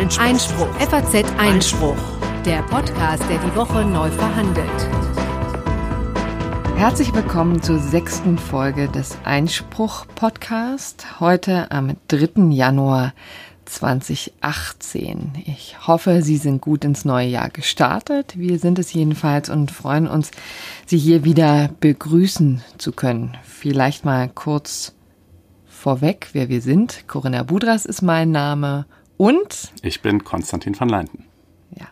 Einspruch. Einspruch. FAZ Einspruch. Der Podcast, der die Woche neu verhandelt. Herzlich willkommen zur sechsten Folge des Einspruch-Podcast. Heute am 3. Januar 2018. Ich hoffe, Sie sind gut ins neue Jahr gestartet. Wir sind es jedenfalls und freuen uns, Sie hier wieder begrüßen zu können. Vielleicht mal kurz vorweg, wer wir sind. Corinna Budras ist mein Name und ich bin Konstantin van Leinten. Ja,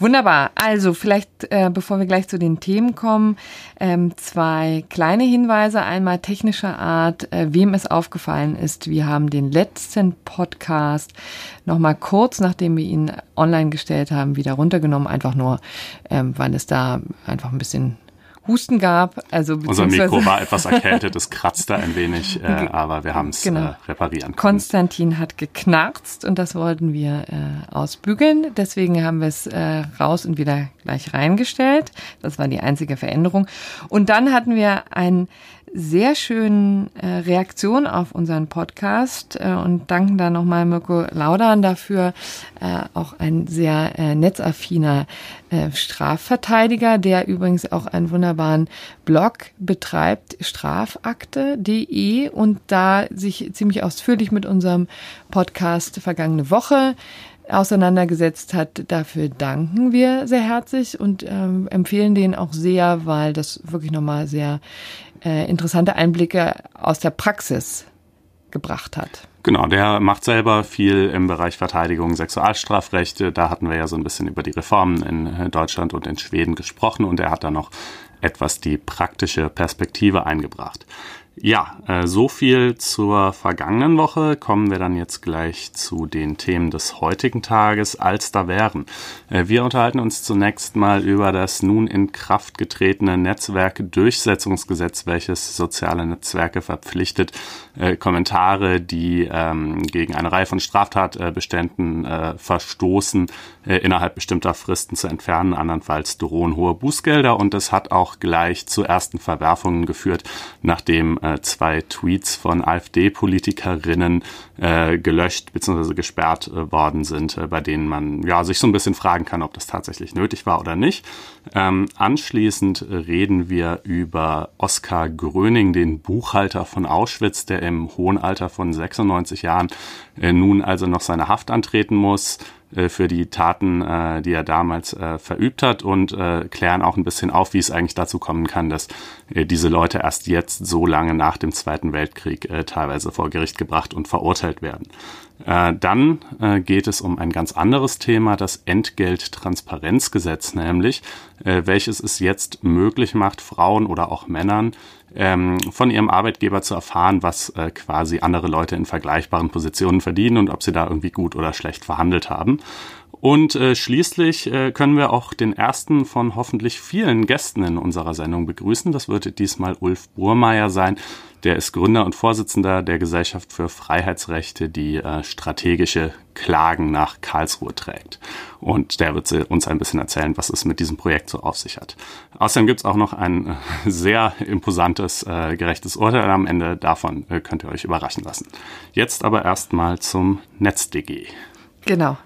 wunderbar. Also vielleicht, äh, bevor wir gleich zu den Themen kommen, ähm, zwei kleine Hinweise. Einmal technischer Art, äh, wem es aufgefallen ist. Wir haben den letzten Podcast nochmal kurz, nachdem wir ihn online gestellt haben, wieder runtergenommen. Einfach nur, ähm, weil es da einfach ein bisschen Husten gab. Also Unser Mikro war etwas erkältet, es kratzte ein wenig, äh, aber wir haben es genau. äh, reparieren können. Konstantin hat geknarzt und das wollten wir äh, ausbügeln. Deswegen haben wir es äh, raus und wieder gleich reingestellt. Das war die einzige Veränderung. Und dann hatten wir ein sehr schönen äh, Reaktion auf unseren Podcast äh, und danken da nochmal Mirko Laudan dafür, äh, auch ein sehr äh, netzaffiner äh, Strafverteidiger, der übrigens auch einen wunderbaren Blog betreibt, strafakte.de und da sich ziemlich ausführlich mit unserem Podcast vergangene Woche auseinandergesetzt hat. Dafür danken wir sehr herzlich und ähm, empfehlen den auch sehr, weil das wirklich nochmal sehr äh, interessante Einblicke aus der Praxis gebracht hat. Genau, der macht selber viel im Bereich Verteidigung Sexualstrafrechte. Da hatten wir ja so ein bisschen über die Reformen in äh, Deutschland und in Schweden gesprochen und er hat da noch etwas die praktische Perspektive eingebracht. Ja, äh, so viel zur vergangenen Woche. Kommen wir dann jetzt gleich zu den Themen des heutigen Tages, als da wären. Äh, wir unterhalten uns zunächst mal über das nun in Kraft getretene Netzwerkdurchsetzungsgesetz, welches soziale Netzwerke verpflichtet, äh, Kommentare, die ähm, gegen eine Reihe von Straftatbeständen äh, verstoßen, äh, innerhalb bestimmter Fristen zu entfernen. Andernfalls drohen hohe Bußgelder und es hat auch gleich zu ersten Verwerfungen geführt, nachdem äh, zwei Tweets von AfD-Politikerinnen äh, gelöscht bzw. gesperrt äh, worden sind, äh, bei denen man ja sich so ein bisschen fragen kann, ob das tatsächlich nötig war oder nicht. Ähm, anschließend reden wir über Oskar Gröning, den Buchhalter von Auschwitz, der im hohen Alter von 96 Jahren äh, nun also noch seine Haft antreten muss. Äh, für die Taten, äh, die er damals äh, verübt hat und äh, klären auch ein bisschen auf, wie es eigentlich dazu kommen kann, dass äh, diese Leute erst jetzt so lange nach dem Zweiten Weltkrieg teilweise vor Gericht gebracht und verurteilt werden. Dann geht es um ein ganz anderes Thema, das Entgelttransparenzgesetz nämlich, welches es jetzt möglich macht, Frauen oder auch Männern ähm, von ihrem Arbeitgeber zu erfahren, was äh, quasi andere Leute in vergleichbaren Positionen verdienen und ob sie da irgendwie gut oder schlecht verhandelt haben. Und äh, schließlich äh, können wir auch den ersten von hoffentlich vielen Gästen in unserer Sendung begrüßen. Das wird diesmal Ulf Burmeier sein. Der ist Gründer und Vorsitzender der Gesellschaft für Freiheitsrechte, die äh, strategische Klagen nach Karlsruhe trägt. Und der wird uns ein bisschen erzählen, was es mit diesem Projekt so auf sich hat. Außerdem gibt's auch noch ein äh, sehr imposantes, äh, gerechtes Urteil am Ende. Davon äh, könnt ihr euch überraschen lassen. Jetzt aber erstmal zum NetzDG. Genau.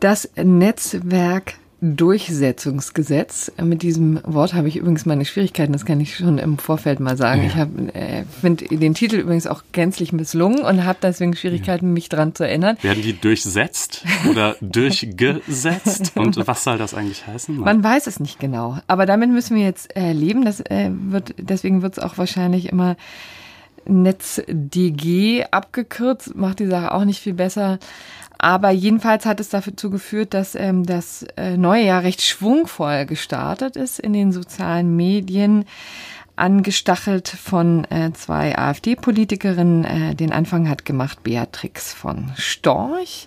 Das Netzwerk Durchsetzungsgesetz. Mit diesem Wort habe ich übrigens meine Schwierigkeiten, das kann ich schon im Vorfeld mal sagen. Ja. Ich habe äh, finde den Titel übrigens auch gänzlich misslungen und habe deswegen Schwierigkeiten, ja. mich dran zu erinnern. Werden die durchsetzt oder durchgesetzt? Und was soll das eigentlich heißen? Man weiß es nicht genau. Aber damit müssen wir jetzt äh, leben. Das äh, wird, deswegen wird es auch wahrscheinlich immer NetzDG abgekürzt, macht die Sache auch nicht viel besser. Aber jedenfalls hat es dazu geführt, dass ähm, das äh, neue Jahr recht schwungvoll gestartet ist in den sozialen Medien angestachelt von äh, zwei AfD-Politikerinnen. Äh, den Anfang hat gemacht Beatrix von Storch,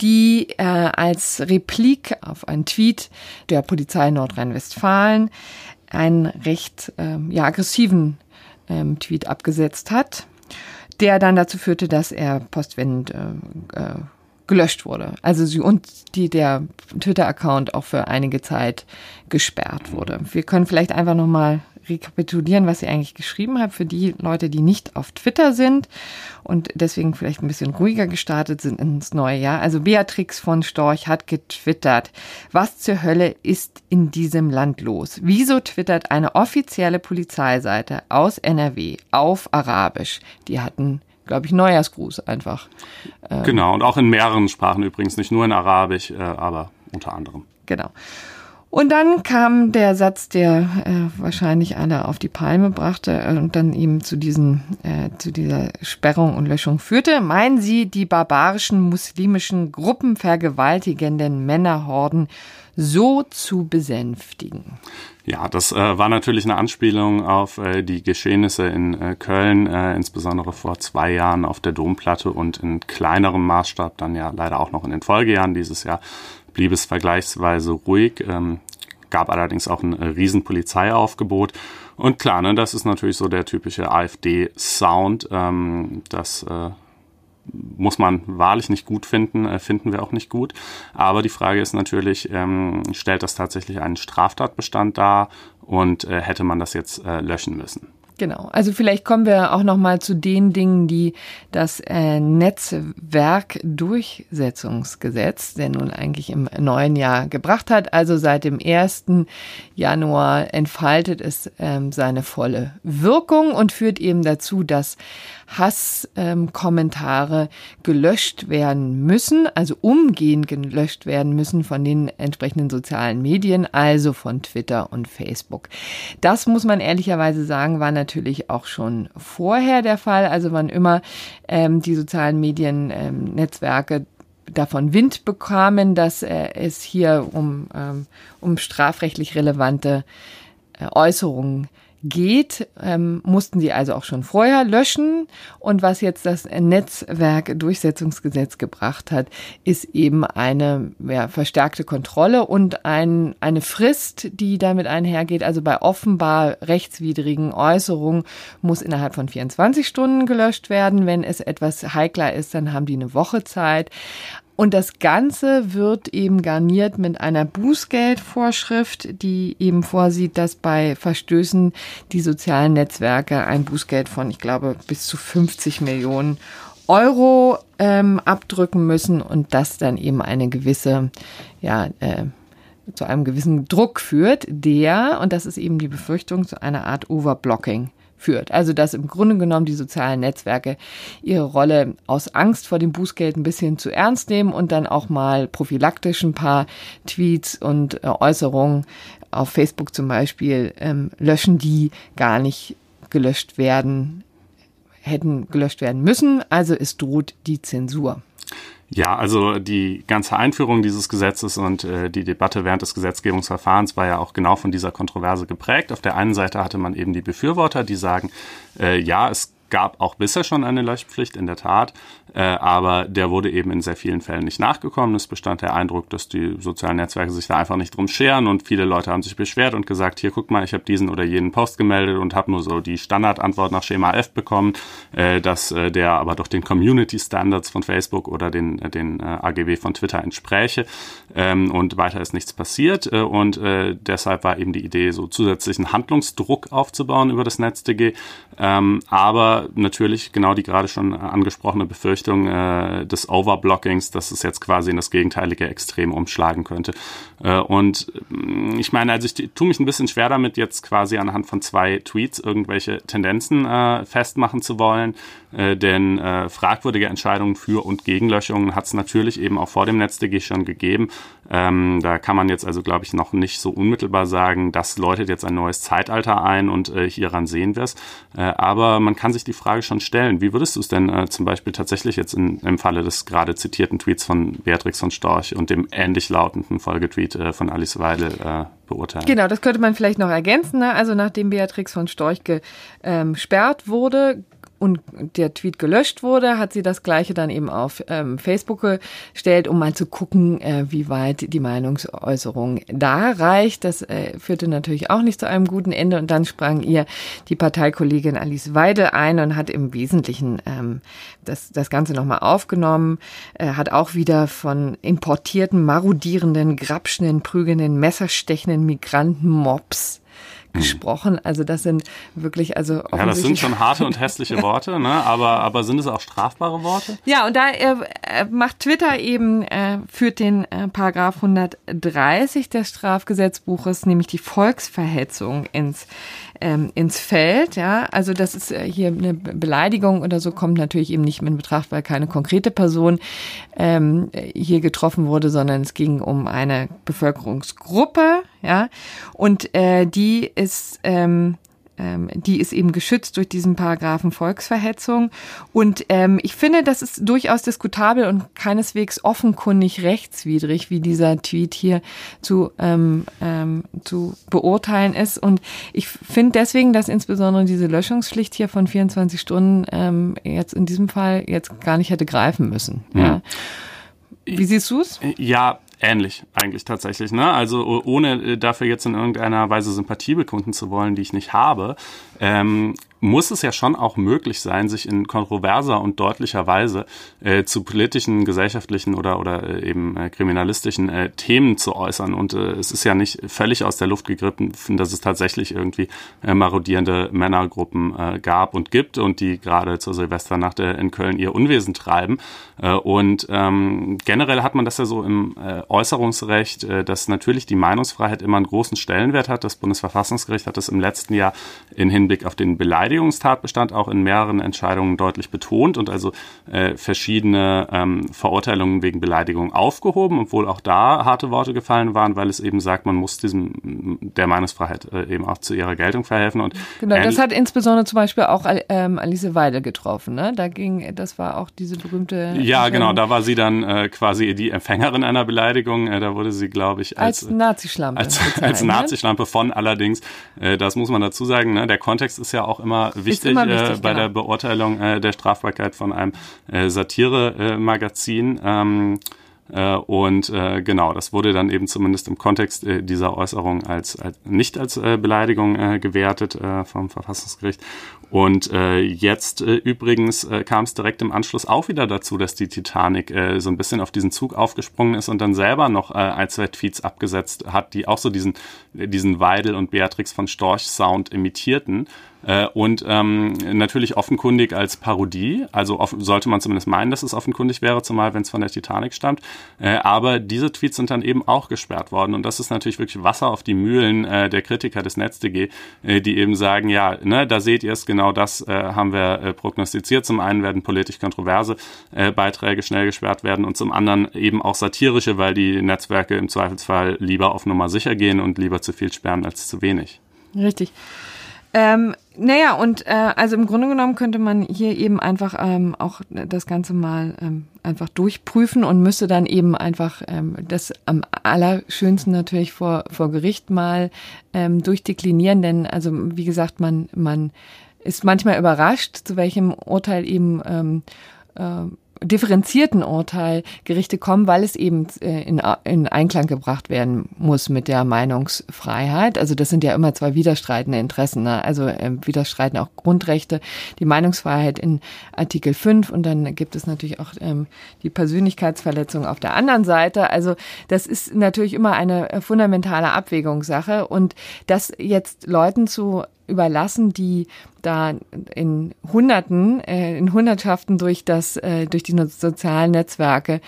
die äh, als Replik auf einen Tweet der Polizei Nordrhein-Westfalen einen recht äh, ja, aggressiven ähm, Tweet abgesetzt hat, der dann dazu führte, dass er postwendend äh, äh, gelöscht wurde. Also sie und die der Twitter-Account auch für einige Zeit gesperrt wurde. Wir können vielleicht einfach noch mal rekapitulieren, was sie eigentlich geschrieben hat, für die Leute, die nicht auf Twitter sind und deswegen vielleicht ein bisschen ruhiger gestartet sind ins neue Jahr. Also Beatrix von Storch hat getwittert, was zur Hölle ist in diesem Land los? Wieso twittert eine offizielle Polizeiseite aus NRW auf Arabisch? Die hatten glaube ich, Neujahrsgruß einfach. Ähm, genau, und auch in mehreren Sprachen übrigens, nicht nur in Arabisch, äh, aber unter anderem. Genau. Und dann kam der Satz, der äh, wahrscheinlich alle auf die Palme brachte äh, und dann eben zu diesen, äh, zu dieser Sperrung und Löschung führte. Meinen Sie, die barbarischen muslimischen Gruppen vergewaltigenden Männerhorden so zu besänftigen? Ja, das äh, war natürlich eine Anspielung auf äh, die Geschehnisse in äh, Köln, äh, insbesondere vor zwei Jahren auf der Domplatte und in kleinerem Maßstab dann ja leider auch noch in den Folgejahren dieses Jahr blieb es vergleichsweise ruhig, ähm, gab allerdings auch ein äh, riesen Polizeiaufgebot. Und klar, ne, das ist natürlich so der typische AfD-Sound. Ähm, das äh, muss man wahrlich nicht gut finden, äh, finden wir auch nicht gut. Aber die Frage ist natürlich, ähm, stellt das tatsächlich einen Straftatbestand dar und äh, hätte man das jetzt äh, löschen müssen? Genau. Also vielleicht kommen wir auch noch mal zu den Dingen, die das äh, Netzwerkdurchsetzungsgesetz, der nun eigentlich im neuen Jahr gebracht hat. Also seit dem 1. Januar entfaltet es ähm, seine volle Wirkung und führt eben dazu, dass Hasskommentare ähm, gelöscht werden müssen, also umgehend gelöscht werden müssen von den entsprechenden sozialen Medien, also von Twitter und Facebook. Das muss man ehrlicherweise sagen, war natürlich auch schon vorher der Fall. Also wann immer ähm, die sozialen Medien, ähm, davon Wind bekamen, dass äh, es hier um, ähm, um strafrechtlich relevante äh, Äußerungen geht, ähm, mussten sie also auch schon vorher löschen. Und was jetzt das Netzwerkdurchsetzungsgesetz gebracht hat, ist eben eine ja, verstärkte Kontrolle und ein, eine Frist, die damit einhergeht. Also bei offenbar rechtswidrigen Äußerungen muss innerhalb von 24 Stunden gelöscht werden. Wenn es etwas heikler ist, dann haben die eine Woche Zeit. Und das Ganze wird eben garniert mit einer Bußgeldvorschrift, die eben vorsieht, dass bei Verstößen die sozialen Netzwerke ein Bußgeld von, ich glaube, bis zu 50 Millionen Euro ähm, abdrücken müssen und das dann eben eine gewisse, ja, äh, zu einem gewissen Druck führt, der, und das ist eben die Befürchtung, zu einer Art Overblocking führt. Also dass im Grunde genommen die sozialen Netzwerke ihre Rolle aus Angst vor dem Bußgeld ein bisschen zu ernst nehmen und dann auch mal prophylaktisch ein paar Tweets und äh, Äußerungen auf Facebook zum Beispiel ähm, löschen, die gar nicht gelöscht werden, hätten gelöscht werden müssen. Also es droht die Zensur. Ja, also die ganze Einführung dieses Gesetzes und äh, die Debatte während des Gesetzgebungsverfahrens war ja auch genau von dieser Kontroverse geprägt. Auf der einen Seite hatte man eben die Befürworter, die sagen, äh, ja, es gab auch bisher schon eine Löschpflicht, in der Tat, äh, aber der wurde eben in sehr vielen Fällen nicht nachgekommen. Es bestand der Eindruck, dass die sozialen Netzwerke sich da einfach nicht drum scheren und viele Leute haben sich beschwert und gesagt, hier guck mal, ich habe diesen oder jenen Post gemeldet und habe nur so die Standardantwort nach Schema F bekommen, äh, dass äh, der aber doch den Community Standards von Facebook oder den, äh, den äh, AGB von Twitter entspräche. Ähm, und weiter ist nichts passiert äh, und deshalb war eben die Idee, so zusätzlichen Handlungsdruck aufzubauen über das NetzDG, ähm, aber natürlich genau die gerade schon angesprochene Befürchtung äh, des Overblockings, dass es jetzt quasi in das gegenteilige Extrem umschlagen könnte. Äh, und mm, ich meine, also ich tue mich ein bisschen schwer damit, jetzt quasi anhand von zwei Tweets irgendwelche Tendenzen äh, festmachen zu wollen, äh, denn äh, fragwürdige Entscheidungen für und gegen Löschungen hat es natürlich eben auch vor dem NetzDG schon gegeben. Ähm, da kann man jetzt also, glaube ich, noch nicht so unmittelbar sagen, das läutet jetzt ein neues Zeitalter ein und äh, hieran sehen wir es. Äh, aber man kann sich die Frage schon stellen, wie würdest du es denn äh, zum Beispiel tatsächlich jetzt in, im Falle des gerade zitierten Tweets von Beatrix von Storch und dem ähnlich lautenden Folgetweet äh, von Alice Weidel äh, beurteilen? Genau, das könnte man vielleicht noch ergänzen. Ne? Also nachdem Beatrix von Storch gesperrt wurde, und der Tweet gelöscht wurde, hat sie das gleiche dann eben auf ähm, Facebook gestellt, um mal zu gucken, äh, wie weit die Meinungsäußerung da reicht. Das äh, führte natürlich auch nicht zu einem guten Ende und dann sprang ihr die Parteikollegin Alice Weidel ein und hat im Wesentlichen ähm, das, das Ganze nochmal aufgenommen, äh, hat auch wieder von importierten, marodierenden, grapschenden, prügelnden, messerstechenden Migranten-Mobs. Gesprochen. Also das sind wirklich, also Ja, das sind schon harte und hässliche Worte, ne? aber, aber sind es auch strafbare Worte? Ja, und da äh, macht Twitter eben, äh, führt den äh, Paragraph 130 des Strafgesetzbuches, nämlich die Volksverhetzung ins ähm, ins Feld. Ja, also das ist äh, hier eine Beleidigung oder so kommt natürlich eben nicht in Betracht, weil keine konkrete Person ähm, hier getroffen wurde, sondern es ging um eine Bevölkerungsgruppe. Ja, und äh, die ist ähm, die ist eben geschützt durch diesen Paragraphen Volksverhetzung. Und ähm, ich finde, das ist durchaus diskutabel und keineswegs offenkundig rechtswidrig, wie dieser Tweet hier zu, ähm, ähm, zu beurteilen ist. Und ich finde deswegen, dass insbesondere diese Löschungspflicht hier von 24 Stunden ähm, jetzt in diesem Fall jetzt gar nicht hätte greifen müssen. Ja. ja. Wie siehst du es? Ja, ähnlich eigentlich tatsächlich. Ne? Also ohne äh, dafür jetzt in irgendeiner Weise Sympathie bekunden zu wollen, die ich nicht habe, ähm, muss es ja schon auch möglich sein, sich in kontroverser und deutlicher Weise äh, zu politischen, gesellschaftlichen oder, oder äh, eben äh, kriminalistischen äh, Themen zu äußern. Und äh, es ist ja nicht völlig aus der Luft gegriffen, dass es tatsächlich irgendwie äh, marodierende Männergruppen gab und gibt und die gerade zur Silvesternacht in Köln ihr Unwesen treiben. Und ähm, generell hat man das ja so im Äußerungsrecht, dass natürlich die Meinungsfreiheit immer einen großen Stellenwert hat. Das Bundesverfassungsgericht hat das im letzten Jahr in Hinblick auf den Beleidigungen Verteidigungstatbestand auch in mehreren Entscheidungen deutlich betont und also äh, verschiedene ähm, Verurteilungen wegen Beleidigung aufgehoben, obwohl auch da harte Worte gefallen waren, weil es eben sagt, man muss diesem der Meinungsfreiheit äh, eben auch zu ihrer Geltung verhelfen. Und genau, das hat insbesondere zum Beispiel auch ähm, Alice Weidel getroffen. Ne? Da ging, das war auch diese berühmte. Ja, genau, da war sie dann äh, quasi die Empfängerin einer Beleidigung. Äh, da wurde sie, glaube ich, als, als Nazischlampe. Als, als Nazischlampe von allerdings. Äh, das muss man dazu sagen. Ne? Der Kontext ist ja auch immer wichtig, immer wichtig äh, bei genau. der Beurteilung äh, der Strafbarkeit von einem äh, Satire-Magazin. Ähm, äh, und äh, genau, das wurde dann eben zumindest im Kontext äh, dieser Äußerung als, als nicht als äh, Beleidigung äh, gewertet äh, vom Verfassungsgericht. Und äh, jetzt äh, übrigens äh, kam es direkt im Anschluss auch wieder dazu, dass die Titanic äh, so ein bisschen auf diesen Zug aufgesprungen ist und dann selber noch äh, ein, zwei Tweets abgesetzt hat, die auch so diesen, diesen Weidel und Beatrix von Storch Sound imitierten. Äh, und ähm, natürlich offenkundig als Parodie, also sollte man zumindest meinen, dass es offenkundig wäre, zumal wenn es von der Titanic stammt. Äh, aber diese Tweets sind dann eben auch gesperrt worden und das ist natürlich wirklich Wasser auf die Mühlen äh, der Kritiker des NetzDG, äh, die eben sagen, ja, ne, da seht ihr es, genau das äh, haben wir prognostiziert. Zum einen werden politisch kontroverse Beiträge schnell gesperrt werden und zum anderen eben auch satirische, weil die Netzwerke im Zweifelsfall lieber auf Nummer sicher gehen und lieber zu viel sperren als zu wenig. Richtig. Ähm, naja, und äh, also im Grunde genommen könnte man hier eben einfach ähm, auch das Ganze mal ähm, einfach durchprüfen und müsste dann eben einfach ähm, das am allerschönsten natürlich vor, vor Gericht mal ähm, durchdeklinieren, denn also wie gesagt, man, man ist manchmal überrascht, zu welchem Urteil eben ähm, äh, differenzierten Urteil Gerichte kommen, weil es eben äh, in, in Einklang gebracht werden muss mit der Meinungsfreiheit. Also das sind ja immer zwei widerstreitende Interessen, ne? also äh, widerstreiten auch Grundrechte, die Meinungsfreiheit in Artikel 5 und dann gibt es natürlich auch ähm, die Persönlichkeitsverletzung auf der anderen Seite. Also das ist natürlich immer eine fundamentale Abwägungssache und das jetzt Leuten zu überlassen, die da in Hunderten, äh, in Hundertschaften durch das, äh, durch die sozialen Netzwerke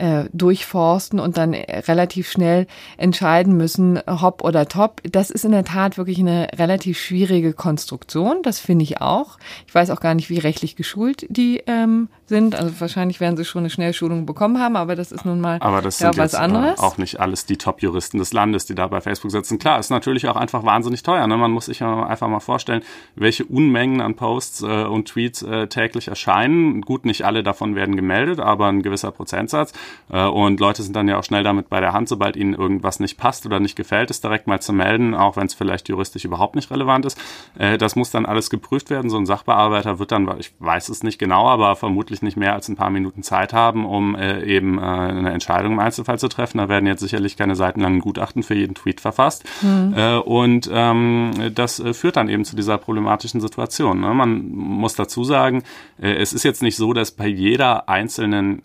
äh, durchforsten und dann relativ schnell entscheiden müssen, hopp oder top. Das ist in der Tat wirklich eine relativ schwierige Konstruktion. Das finde ich auch. Ich weiß auch gar nicht, wie rechtlich geschult die ähm, sind. Also wahrscheinlich werden sie schon eine Schnellschulung bekommen haben, aber das ist nun mal aber das ja, sind was jetzt, äh, anderes. auch nicht alles die Top-Juristen des Landes, die da bei Facebook sitzen. Klar, ist natürlich auch einfach wahnsinnig teuer. Ne? Man muss sich einfach mal vorstellen, welche Unmengen an Posts äh, und Tweets äh, täglich erscheinen. Gut, nicht alle davon werden gemeldet, aber ein gewisser Prozentsatz. Äh, und Leute sind dann ja auch schnell damit bei der Hand, sobald ihnen irgendwas nicht passt oder nicht gefällt, es direkt mal zu melden, auch wenn es vielleicht juristisch überhaupt nicht relevant ist. Äh, das muss dann alles geprüft werden. So ein Sachbearbeiter wird dann, ich weiß es nicht genau, aber vermutlich nicht mehr als ein paar Minuten Zeit haben, um äh, eben eine Entscheidung im Einzelfall zu treffen. Da werden jetzt sicherlich keine seitenlangen Gutachten für jeden Tweet verfasst. Mhm. Und ähm, das führt dann eben zu dieser problematischen Situation. Ne? Man muss dazu sagen, es ist jetzt nicht so, dass bei jeder einzelnen,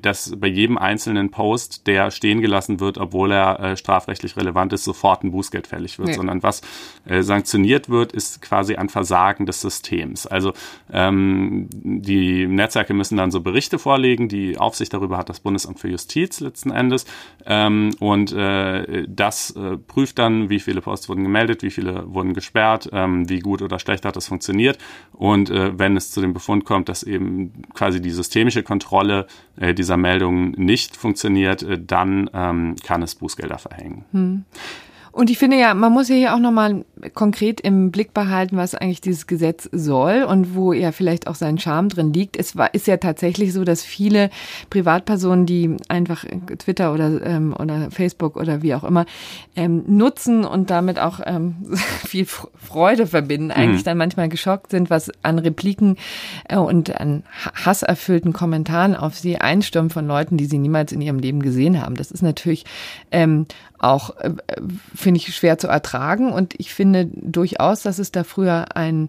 dass bei jedem jedem einzelnen Post, der stehen gelassen wird, obwohl er äh, strafrechtlich relevant ist, sofort ein Bußgeld fällig wird, nee. sondern was äh, sanktioniert wird, ist quasi ein Versagen des Systems. Also ähm, die Netzwerke müssen dann so Berichte vorlegen, die Aufsicht darüber hat das Bundesamt für Justiz letzten Endes ähm, und äh, das äh, prüft dann, wie viele Posts wurden gemeldet, wie viele wurden gesperrt, ähm, wie gut oder schlecht hat das funktioniert und äh, wenn es zu dem Befund kommt, dass eben quasi die systemische Kontrolle äh, dieser Meldungen nicht funktioniert, äh, dann ähm, kann es Bußgelder verhängen. Hm. Und ich finde ja, man muss ja hier auch nochmal konkret im Blick behalten, was eigentlich dieses Gesetz soll und wo ja vielleicht auch sein Charme drin liegt. Es war, ist ja tatsächlich so, dass viele Privatpersonen, die einfach Twitter oder, ähm, oder Facebook oder wie auch immer ähm, nutzen und damit auch ähm, viel Freude verbinden, eigentlich mhm. dann manchmal geschockt sind, was an Repliken äh, und an hasserfüllten Kommentaren auf sie einstürmt von Leuten, die sie niemals in ihrem Leben gesehen haben. Das ist natürlich ähm, auch, äh, finde ich, schwer zu ertragen. Und ich finde durchaus, dass es da früher ein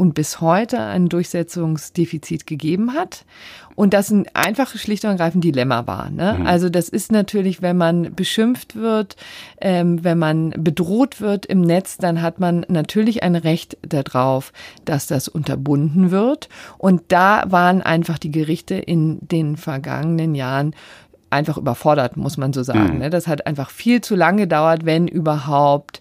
und bis heute ein Durchsetzungsdefizit gegeben hat und das ein einfach schlicht und ergreifend Dilemma war. Ne? Mhm. Also das ist natürlich, wenn man beschimpft wird, ähm, wenn man bedroht wird im Netz, dann hat man natürlich ein Recht darauf, dass das unterbunden wird. Und da waren einfach die Gerichte in den vergangenen Jahren einfach überfordert, muss man so sagen. Mhm. Ne? Das hat einfach viel zu lange gedauert, wenn überhaupt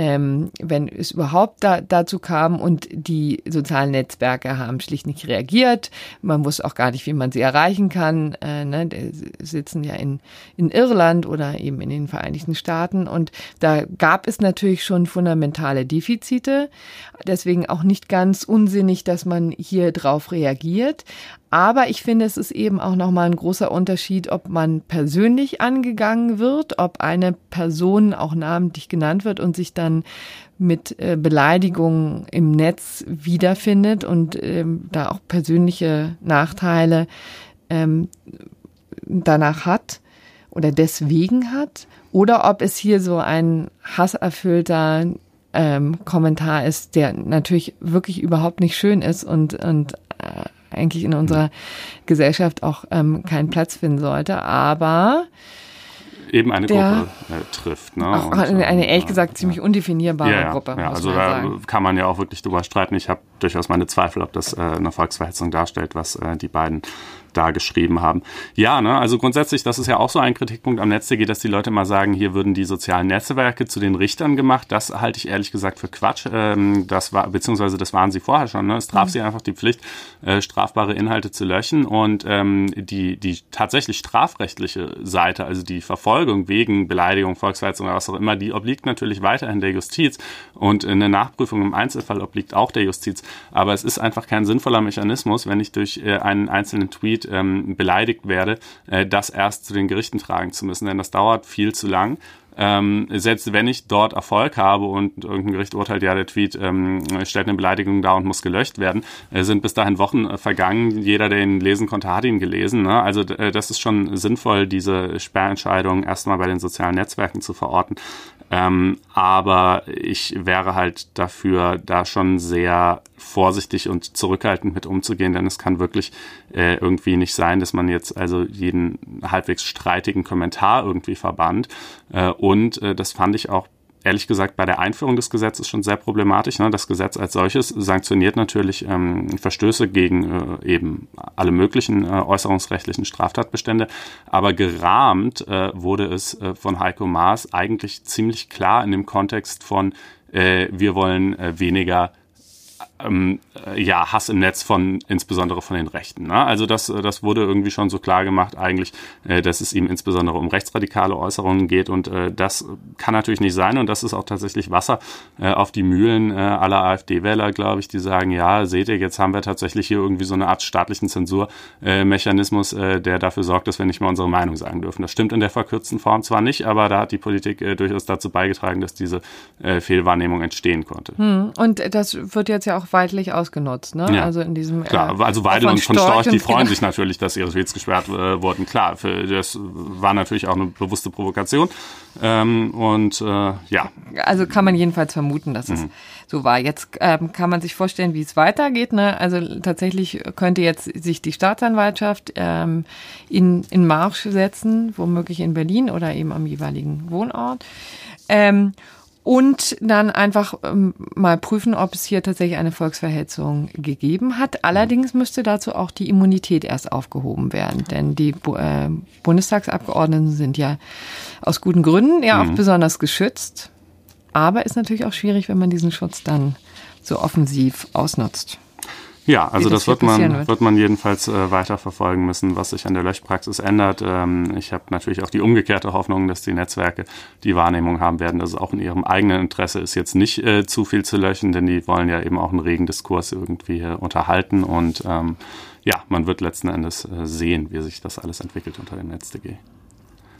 ähm, wenn es überhaupt da, dazu kam und die sozialen Netzwerke haben schlicht nicht reagiert. Man wusste auch gar nicht, wie man sie erreichen kann. Äh, ne? Die sitzen ja in, in Irland oder eben in den Vereinigten Staaten und da gab es natürlich schon fundamentale Defizite. Deswegen auch nicht ganz unsinnig, dass man hier drauf reagiert. Aber ich finde, es ist eben auch nochmal ein großer Unterschied, ob man persönlich angegangen wird, ob eine Person auch namentlich genannt wird und sich dann mit äh, Beleidigungen im Netz wiederfindet und ähm, da auch persönliche Nachteile ähm, danach hat oder deswegen hat. Oder ob es hier so ein hasserfüllter ähm, Kommentar ist, der natürlich wirklich überhaupt nicht schön ist und, und äh, eigentlich in unserer Gesellschaft auch ähm, keinen Platz finden sollte. Aber eben eine Gruppe äh, trifft. Ne? Auch eine, eine ehrlich gesagt ziemlich undefinierbare ja, ja, Gruppe. Ja, also da sagen. kann man ja auch wirklich drüber streiten. Ich habe durchaus meine Zweifel, ob das äh, eine Volksverhetzung darstellt, was äh, die beiden da geschrieben haben. Ja, ne, also grundsätzlich, das ist ja auch so ein Kritikpunkt am NetzDG, dass die Leute mal sagen, hier würden die sozialen Netzwerke zu den Richtern gemacht. Das halte ich ehrlich gesagt für Quatsch. Ähm, das war, beziehungsweise das waren sie vorher schon. Ne? Es traf mhm. sie einfach die Pflicht, äh, strafbare Inhalte zu löschen und ähm, die, die tatsächlich strafrechtliche Seite, also die Verfolgung wegen Beleidigung, Volksverhetzung oder was auch immer, die obliegt natürlich weiterhin der Justiz und eine Nachprüfung im Einzelfall obliegt auch der Justiz. Aber es ist einfach kein sinnvoller Mechanismus, wenn ich durch äh, einen einzelnen Tweet Tweet ähm, beleidigt werde, äh, das erst zu den Gerichten tragen zu müssen, denn das dauert viel zu lang. Ähm, selbst wenn ich dort Erfolg habe und irgendein Gericht urteilt, ja, der Tweet ähm, stellt eine Beleidigung dar und muss gelöscht werden, äh, sind bis dahin Wochen äh, vergangen. Jeder, der ihn lesen konnte, hat ihn gelesen. Ne? Also äh, das ist schon sinnvoll, diese Sperrentscheidung erstmal bei den sozialen Netzwerken zu verorten. Ähm, aber ich wäre halt dafür, da schon sehr vorsichtig und zurückhaltend mit umzugehen, denn es kann wirklich äh, irgendwie nicht sein, dass man jetzt also jeden halbwegs streitigen Kommentar irgendwie verbannt. Äh, und äh, das fand ich auch ehrlich gesagt bei der Einführung des Gesetzes schon sehr problematisch. Ne? Das Gesetz als solches sanktioniert natürlich ähm, Verstöße gegen äh, eben alle möglichen äh, äußerungsrechtlichen Straftatbestände, aber gerahmt äh, wurde es äh, von Heiko Maas eigentlich ziemlich klar in dem Kontext von äh, wir wollen äh, weniger ähm, äh, ja, Hass im Netz von insbesondere von den Rechten. Ne? Also das, äh, das wurde irgendwie schon so klar gemacht eigentlich, äh, dass es ihm insbesondere um rechtsradikale Äußerungen geht und äh, das kann natürlich nicht sein und das ist auch tatsächlich Wasser äh, auf die Mühlen äh, aller AfD-Wähler, glaube ich, die sagen, ja, seht ihr, jetzt haben wir tatsächlich hier irgendwie so eine Art staatlichen Zensurmechanismus, der dafür sorgt, dass wir nicht mehr unsere Meinung sagen dürfen. Das stimmt in der verkürzten Form zwar nicht, aber da hat die Politik durchaus dazu beigetragen, dass diese Fehlwahrnehmung entstehen konnte. Hm. Und das wird jetzt ja auch weitlich ausgenutzt, ne? Ja. Also in diesem Klar, äh, also Weidel von und von Storch, die und- freuen sich natürlich, dass ihre Tweets gesperrt äh, wurden. Klar, für, das war natürlich auch eine bewusste Provokation. Ähm, und äh, ja, Also kann man jedenfalls vermuten, dass Mhm. es so war. Jetzt ähm, kann man sich vorstellen, wie es weitergeht. Ne? Also tatsächlich könnte jetzt sich die Staatsanwaltschaft ähm, in, in Marsch setzen, womöglich in Berlin oder eben am jeweiligen Wohnort. Ähm, und dann einfach ähm, mal prüfen, ob es hier tatsächlich eine Volksverhetzung gegeben hat. Allerdings müsste dazu auch die Immunität erst aufgehoben werden, denn die äh, Bundestagsabgeordneten sind ja aus guten Gründen ja auch besonders geschützt. Aber ist natürlich auch schwierig, wenn man diesen Schutz dann so offensiv ausnutzt. Ja, also das das, wird man, wird. wird. man jedenfalls äh, weiter verfolgen müssen, was sich an der Löschpraxis ändert. Ähm, ich habe natürlich auch die umgekehrte Hoffnung, dass die Netzwerke die Wahrnehmung haben werden, dass es auch in ihrem eigenen Interesse ist, jetzt nicht äh, zu viel zu löschen, denn die wollen ja eben auch einen regen Diskurs irgendwie äh, unterhalten und ähm, ja, man wird letzten Endes äh, sehen, wie sich das alles entwickelt unter dem NetzDG.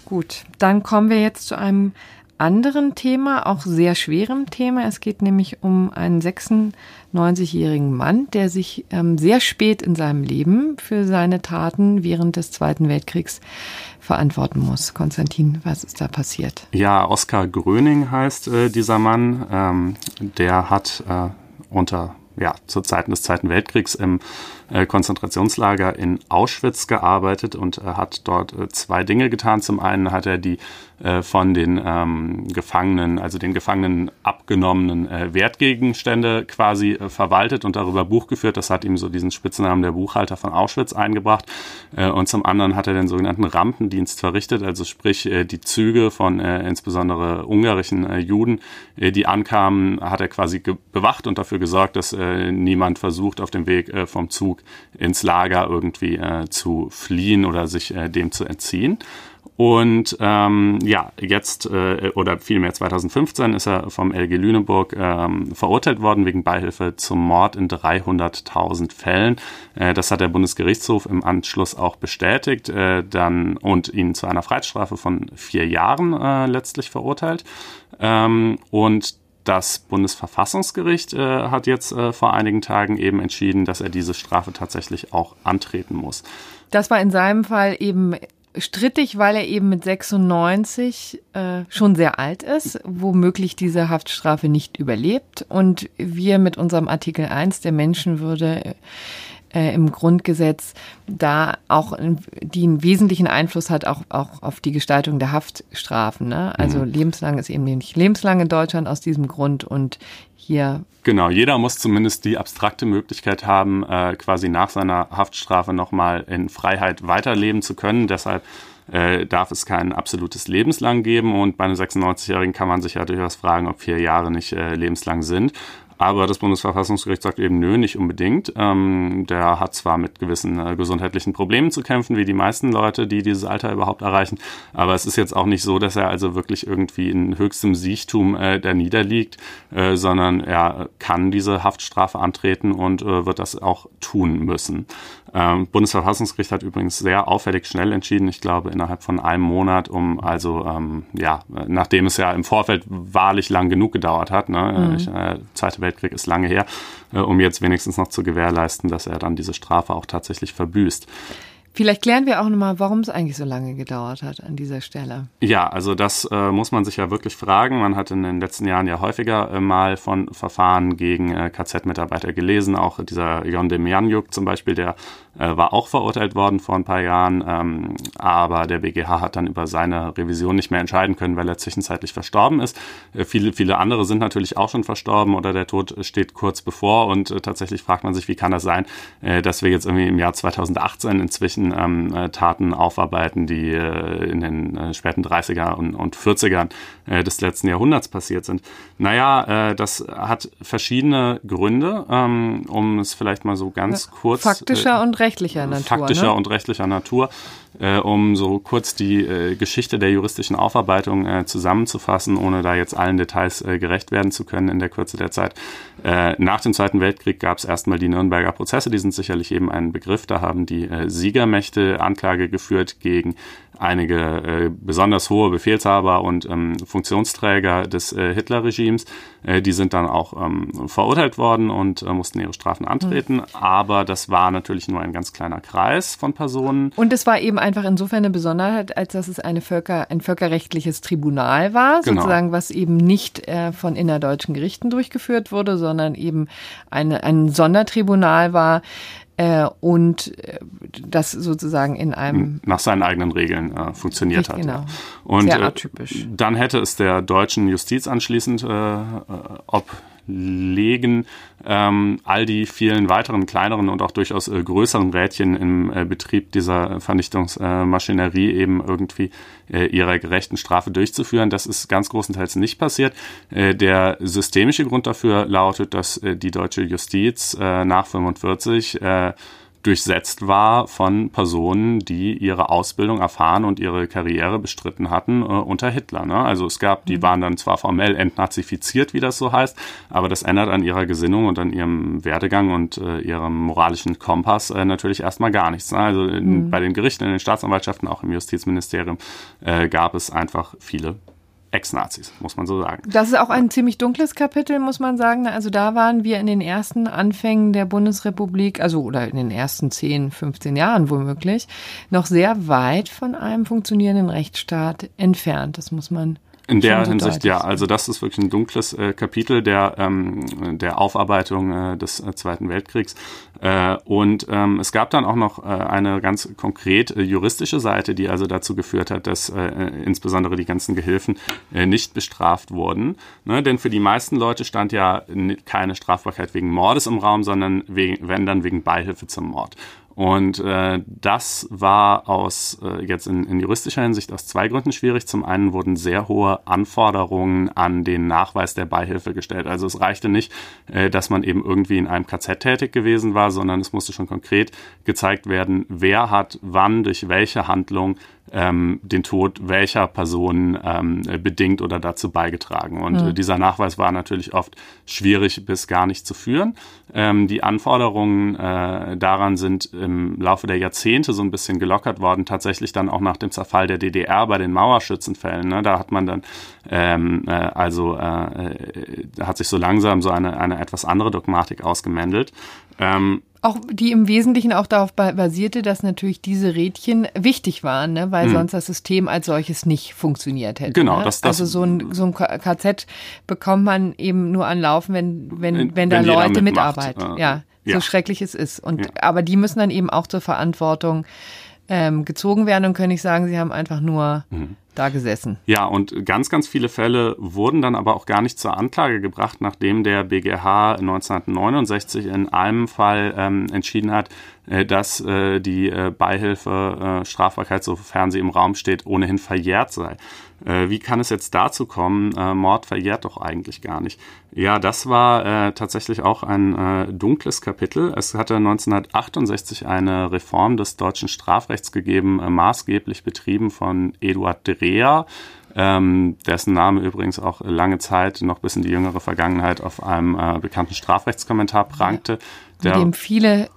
Gut, dann kommen wir jetzt zu einem anderen Thema, auch sehr schwerem Thema. Es geht nämlich um einen 96-jährigen Mann, der sich ähm, sehr spät in seinem Leben für seine Taten während des Zweiten Weltkriegs verantworten muss. Konstantin, was ist da passiert? Ja, Oskar Gröning heißt äh, dieser Mann. Ähm, der hat äh, unter ja, zu Zeiten des Zweiten Weltkriegs im Konzentrationslager in Auschwitz gearbeitet und äh, hat dort äh, zwei Dinge getan. Zum einen hat er die äh, von den ähm, Gefangenen, also den Gefangenen abgenommenen äh, Wertgegenstände quasi äh, verwaltet und darüber Buch geführt. Das hat ihm so diesen Spitznamen der Buchhalter von Auschwitz eingebracht. Äh, und zum anderen hat er den sogenannten Rampendienst verrichtet, also sprich äh, die Züge von äh, insbesondere ungarischen äh, Juden, äh, die ankamen, hat er quasi bewacht und dafür gesorgt, dass äh, niemand versucht, auf dem Weg äh, vom Zug ins Lager irgendwie äh, zu fliehen oder sich äh, dem zu entziehen. Und ähm, ja, jetzt äh, oder vielmehr 2015 ist er vom LG Lüneburg ähm, verurteilt worden wegen Beihilfe zum Mord in 300.000 Fällen. Äh, das hat der Bundesgerichtshof im Anschluss auch bestätigt äh, dann und ihn zu einer Freiheitsstrafe von vier Jahren äh, letztlich verurteilt. Ähm, und das Bundesverfassungsgericht äh, hat jetzt äh, vor einigen Tagen eben entschieden, dass er diese Strafe tatsächlich auch antreten muss. Das war in seinem Fall eben strittig, weil er eben mit 96 äh, schon sehr alt ist, womöglich diese Haftstrafe nicht überlebt und wir mit unserem Artikel 1 der Menschenwürde äh, im Grundgesetz da auch in- die einen wesentlichen Einfluss hat auch, auch auf die Gestaltung der Haftstrafen. Ne? Also lebenslang ist eben nicht lebenslang in Deutschland aus diesem Grund und hier Genau, jeder muss zumindest die abstrakte Möglichkeit haben, äh, quasi nach seiner Haftstrafe nochmal in Freiheit weiterleben zu können. Deshalb äh, darf es kein absolutes Lebenslang geben. Und bei einem 96-Jährigen kann man sich ja durchaus fragen, ob vier Jahre nicht äh, lebenslang sind. Aber das Bundesverfassungsgericht sagt eben, nö, nicht unbedingt. Ähm, der hat zwar mit gewissen äh, gesundheitlichen Problemen zu kämpfen, wie die meisten Leute, die dieses Alter überhaupt erreichen. Aber es ist jetzt auch nicht so, dass er also wirklich irgendwie in höchstem Siechtum äh, da niederliegt, äh, sondern er kann diese Haftstrafe antreten und äh, wird das auch tun müssen. Ähm, Bundesverfassungsgericht hat übrigens sehr auffällig schnell entschieden, ich glaube innerhalb von einem Monat, um also ähm, ja, nachdem es ja im Vorfeld wahrlich lang genug gedauert hat, ne, ich, äh, Zweite Weltkrieg ist lange her, äh, um jetzt wenigstens noch zu gewährleisten, dass er dann diese Strafe auch tatsächlich verbüßt. Vielleicht klären wir auch nochmal, warum es eigentlich so lange gedauert hat an dieser Stelle. Ja, also das äh, muss man sich ja wirklich fragen. Man hat in den letzten Jahren ja häufiger äh, mal von Verfahren gegen äh, KZ-Mitarbeiter gelesen. Auch dieser Jon Demjanjuk zum Beispiel, der äh, war auch verurteilt worden vor ein paar Jahren. Ähm, aber der BGH hat dann über seine Revision nicht mehr entscheiden können, weil er zwischenzeitlich verstorben ist. Äh, viele, viele andere sind natürlich auch schon verstorben oder der Tod steht kurz bevor. Und äh, tatsächlich fragt man sich, wie kann das sein, dass wir jetzt irgendwie im Jahr 2018 inzwischen ähm, äh, Taten aufarbeiten, die äh, in den äh, späten 30er und, und 40ern äh, des letzten Jahrhunderts passiert sind. Naja, äh, das hat verschiedene Gründe, ähm, um es vielleicht mal so ganz kurz. Faktischer äh, und rechtlicher Natur. faktischer ne? und rechtlicher Natur, äh, um so kurz die äh, Geschichte der juristischen Aufarbeitung zusammenzufassen, ohne da jetzt allen Details gerecht werden zu können in der Kürze der Zeit. Nach dem Zweiten Weltkrieg gab es erstmal die Nürnberger Prozesse, die sind sicherlich eben ein Begriff, da haben die Sieger Militärmächte Anklage geführt gegen einige besonders hohe Befehlshaber und ähm, Funktionsträger des äh, Hitler-Regimes. Äh, die sind dann auch ähm, verurteilt worden und äh, mussten ihre Strafen antreten. Mhm. Aber das war natürlich nur ein ganz kleiner Kreis von Personen. Und es war eben einfach insofern eine Besonderheit, als dass es eine Völker, ein völkerrechtliches Tribunal war, genau. sozusagen, was eben nicht äh, von innerdeutschen Gerichten durchgeführt wurde, sondern eben eine, ein Sondertribunal war, äh, und äh, das sozusagen in einem nach seinen eigenen Regeln äh, funktioniert hat. Genau. Und Sehr äh, atypisch. dann hätte es der deutschen Justiz anschließend äh, ob legen, ähm, all die vielen weiteren kleineren und auch durchaus äh, größeren Rädchen im äh, Betrieb dieser Vernichtungsmaschinerie eben irgendwie äh, ihrer gerechten Strafe durchzuführen. Das ist ganz großenteils nicht passiert. Äh, der systemische Grund dafür lautet, dass äh, die deutsche Justiz nach 45 durchsetzt war von Personen, die ihre Ausbildung erfahren und ihre Karriere bestritten hatten äh, unter Hitler. Ne? Also es gab, die mhm. waren dann zwar formell entnazifiziert, wie das so heißt, aber das ändert an ihrer Gesinnung und an ihrem Werdegang und äh, ihrem moralischen Kompass äh, natürlich erstmal gar nichts. Ne? Also in, mhm. bei den Gerichten, in den Staatsanwaltschaften, auch im Justizministerium äh, gab es einfach viele Ex-Nazis, muss man so sagen. Das ist auch ein ziemlich dunkles Kapitel, muss man sagen. Also da waren wir in den ersten Anfängen der Bundesrepublik, also oder in den ersten 10, 15 Jahren womöglich, noch sehr weit von einem funktionierenden Rechtsstaat entfernt. Das muss man in der Hinsicht ja, also das ist wirklich ein dunkles äh, Kapitel der, ähm, der Aufarbeitung äh, des äh, Zweiten Weltkriegs. Äh, und ähm, es gab dann auch noch äh, eine ganz konkret äh, juristische Seite, die also dazu geführt hat, dass insbesondere die ganzen Gehilfen nicht bestraft wurden. Ne? Denn für die meisten Leute stand ja keine Strafbarkeit wegen Mordes im Raum, sondern wegen, wenn dann wegen Beihilfe zum Mord. Und äh, das war aus äh, jetzt in, in juristischer Hinsicht aus zwei Gründen schwierig. Zum einen wurden sehr hohe Anforderungen an den Nachweis der Beihilfe gestellt. Also es reichte nicht, äh, dass man eben irgendwie in einem KZ tätig gewesen war, sondern es musste schon konkret gezeigt werden, wer hat wann durch welche Handlung ähm, den Tod welcher Person ähm, bedingt oder dazu beigetragen. Und mhm. dieser Nachweis war natürlich oft schwierig bis gar nicht zu führen. Ähm, die Anforderungen äh, daran sind im Laufe der Jahrzehnte so ein bisschen gelockert worden, tatsächlich dann auch nach dem Zerfall der DDR bei den Mauerschützenfällen. Ne? Da hat man dann ähm, äh, also äh, äh, hat sich so langsam so eine, eine etwas andere Dogmatik ausgemändelt. Ähm, auch die im Wesentlichen auch darauf basierte, dass natürlich diese Rädchen wichtig waren, ne? weil mhm. sonst das System als solches nicht funktioniert hätte. Genau, ne? das, das also so ein, so ein KZ bekommt man eben nur an Laufen, wenn wenn wenn, wenn da Leute mitarbeiten. Äh, ja, ja, so schrecklich es ist. Und ja. aber die müssen dann eben auch zur Verantwortung ähm, gezogen werden und können nicht sagen, sie haben einfach nur mhm. da gesessen. Ja, und ganz, ganz viele Fälle wurden dann aber auch gar nicht zur Anklage gebracht, nachdem der BGH 1969 in einem Fall ähm, entschieden hat, äh, dass äh, die äh, Beihilfe äh, Strafbarkeit, sofern sie im Raum steht, ohnehin verjährt sei. Äh, wie kann es jetzt dazu kommen? Äh, Mord verjährt doch eigentlich gar nicht. Ja, das war äh, tatsächlich auch ein äh, dunkles Kapitel. Es hatte 1968 eine Reform des deutschen Strafrechts gegeben, äh, maßgeblich betrieben von Eduard Dreher. Ähm, dessen Name übrigens auch lange Zeit, noch bis in die jüngere Vergangenheit, auf einem äh, bekannten Strafrechtskommentar prangte. Der, Mit dem viele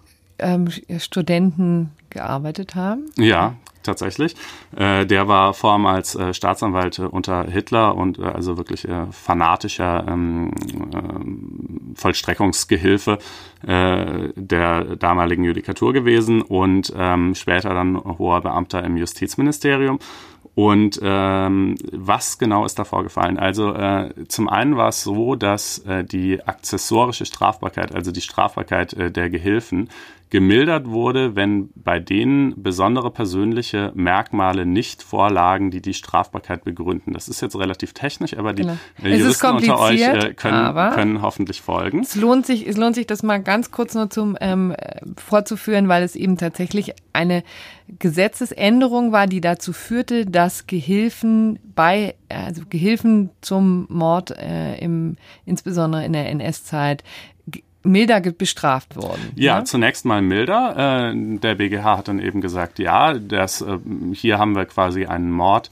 ähm, Studenten gearbeitet haben. Ja, tatsächlich. Äh, der war vor allem als äh, Staatsanwalt äh, unter Hitler und äh, also wirklich äh, fanatischer ähm, äh, Vollstreckungsgehilfe äh, der damaligen Judikatur gewesen und ähm, später dann hoher Beamter im Justizministerium. Und ähm, was genau ist da vorgefallen? Also zum einen war es so, dass die akzessorische Strafbarkeit, also die Strafbarkeit der Gehilfen, gemildert wurde, wenn bei denen besondere persönliche Merkmale nicht vorlagen, die die Strafbarkeit begründen. Das ist jetzt relativ technisch, aber die genau. Juristen unter euch äh, können, können hoffentlich folgen. Es lohnt sich, es lohnt sich, das mal ganz kurz nur zum ähm, vorzuführen, weil es eben tatsächlich eine Gesetzesänderung war, die dazu führte, dass Gehilfen bei, also Gehilfen zum Mord äh, im, insbesondere in der NS-Zeit milder bestraft worden. Ja, ne? zunächst mal milder. Äh, der BGH hat dann eben gesagt, ja, das, äh, hier haben wir quasi einen Mord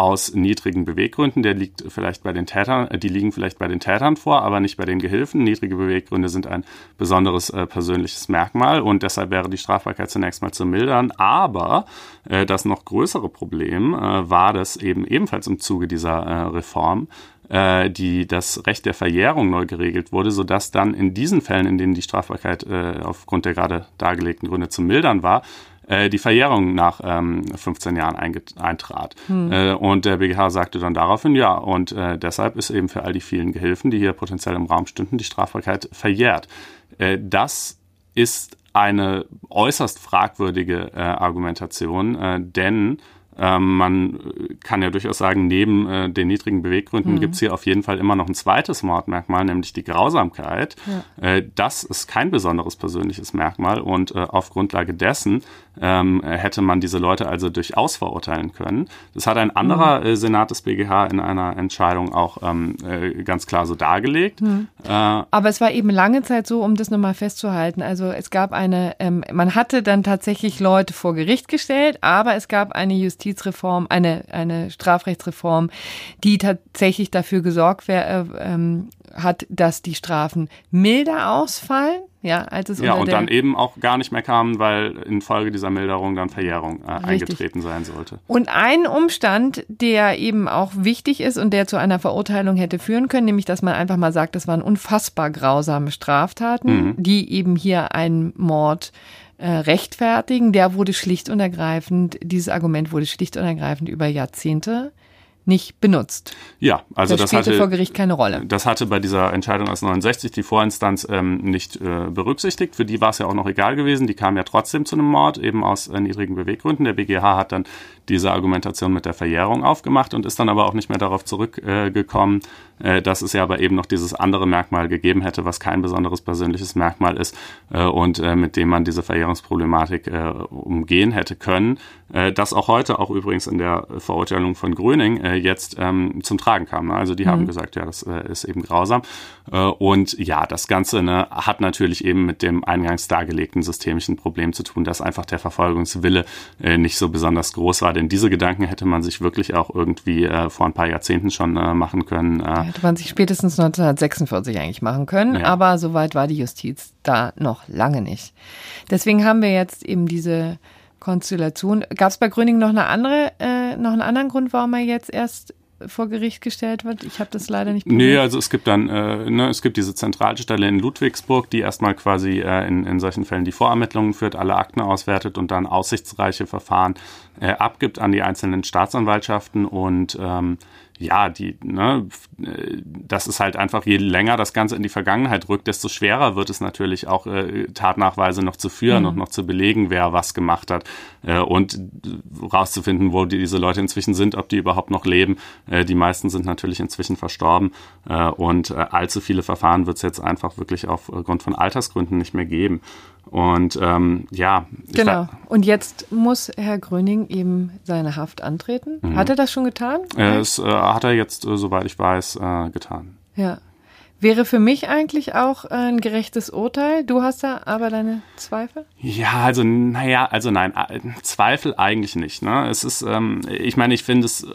aus niedrigen Beweggründen. Der liegt vielleicht bei den Tätern, äh, die liegen vielleicht bei den Tätern vor, aber nicht bei den Gehilfen. Niedrige Beweggründe sind ein besonderes äh, persönliches Merkmal und deshalb wäre die Strafbarkeit zunächst mal zu mildern. Aber äh, das noch größere Problem äh, war, dass eben ebenfalls im Zuge dieser äh, Reform äh, die das Recht der Verjährung neu geregelt wurde, sodass dann in diesen Fällen, in denen die Strafbarkeit äh, aufgrund der gerade dargelegten Gründe zu mildern war, äh, die Verjährung nach ähm, 15 Jahren eintrat. Hm. Äh, und der BGH sagte dann daraufhin, ja, und äh, deshalb ist eben für all die vielen Gehilfen, die hier potenziell im Raum stünden, die Strafbarkeit verjährt. Äh, das ist eine äußerst fragwürdige äh, Argumentation, äh, denn ähm, man kann ja durchaus sagen, neben äh, den niedrigen Beweggründen mhm. gibt es hier auf jeden Fall immer noch ein zweites Mordmerkmal, nämlich die Grausamkeit. Ja. Äh, das ist kein besonderes persönliches Merkmal und äh, auf Grundlage dessen ähm, hätte man diese Leute also durchaus verurteilen können. Das hat ein anderer mhm. äh, Senat des BGH in einer Entscheidung auch ähm, äh, ganz klar so dargelegt. Mhm. Äh, Aber es war eben lange Zeit so, um das nochmal festzuhalten. Also es gab eine, ähm, man hatte dann tatsächlich Leute vor Gericht gestellt, aber es gab eine Justiz Justizreform, eine, eine Strafrechtsreform, die tatsächlich dafür gesorgt wär, äh, ähm, hat, dass die Strafen milder ausfallen. Ja, als es ja und dann eben auch gar nicht mehr kamen, weil infolge dieser Milderung dann Verjährung äh, eingetreten sein sollte. Und ein Umstand, der eben auch wichtig ist und der zu einer Verurteilung hätte führen können, nämlich dass man einfach mal sagt, das waren unfassbar grausame Straftaten, mhm. die eben hier einen Mord äh, rechtfertigen. Der wurde schlicht und ergreifend, dieses Argument wurde schlicht und ergreifend über Jahrzehnte nicht benutzt. Ja, also das, das hatte vor Gericht keine Rolle. Das hatte bei dieser Entscheidung aus 69 die Vorinstanz ähm, nicht äh, berücksichtigt. Für die war es ja auch noch egal gewesen. Die kam ja trotzdem zu einem Mord, eben aus äh, niedrigen Beweggründen. Der BGH hat dann diese Argumentation mit der Verjährung aufgemacht und ist dann aber auch nicht mehr darauf zurückgekommen, äh, dass es ja aber eben noch dieses andere Merkmal gegeben hätte, was kein besonderes persönliches Merkmal ist äh, und äh, mit dem man diese Verjährungsproblematik äh, umgehen hätte können. Äh, das auch heute, auch übrigens in der Verurteilung von Gröning, äh, jetzt ähm, zum Tragen kam. Ne? Also die mhm. haben gesagt, ja, das äh, ist eben grausam. Äh, und ja, das Ganze ne, hat natürlich eben mit dem eingangs dargelegten systemischen Problem zu tun, dass einfach der Verfolgungswille äh, nicht so besonders groß war. Denn diese Gedanken hätte man sich wirklich auch irgendwie äh, vor ein paar Jahrzehnten schon äh, machen können. Äh. Hätte man sich spätestens 1946 eigentlich machen können, ja. aber soweit war die Justiz da noch lange nicht. Deswegen haben wir jetzt eben diese Konstellation. Gab es bei Gröning noch eine andere, äh, noch einen anderen Grund, warum er jetzt erst vor Gericht gestellt wird? Ich habe das leider nicht. Probiert. Nee, also es gibt dann, äh, ne, es gibt diese Zentralstelle in Ludwigsburg, die erstmal quasi äh, in, in solchen Fällen die Vorermittlungen führt, alle Akten auswertet und dann aussichtsreiche Verfahren äh, abgibt an die einzelnen Staatsanwaltschaften und ähm, ja, die, ne, das ist halt einfach, je länger das Ganze in die Vergangenheit rückt, desto schwerer wird es natürlich auch äh, Tatnachweise noch zu führen mhm. und noch zu belegen, wer was gemacht hat äh, und rauszufinden, wo die, diese Leute inzwischen sind, ob die überhaupt noch leben. Äh, die meisten sind natürlich inzwischen verstorben äh, und äh, allzu viele Verfahren wird es jetzt einfach wirklich aufgrund von Altersgründen nicht mehr geben. Und ähm, ja. Genau. Und jetzt muss Herr Gröning eben seine Haft antreten. Mhm. Hat er das schon getan? Es äh, hat er jetzt, äh, soweit ich weiß, äh, getan. Ja. Wäre für mich eigentlich auch ein gerechtes Urteil. Du hast da aber deine Zweifel? Ja, also naja, also nein, äh, Zweifel eigentlich nicht. Ne? Es ist, ähm, ich meine, ich finde es äh,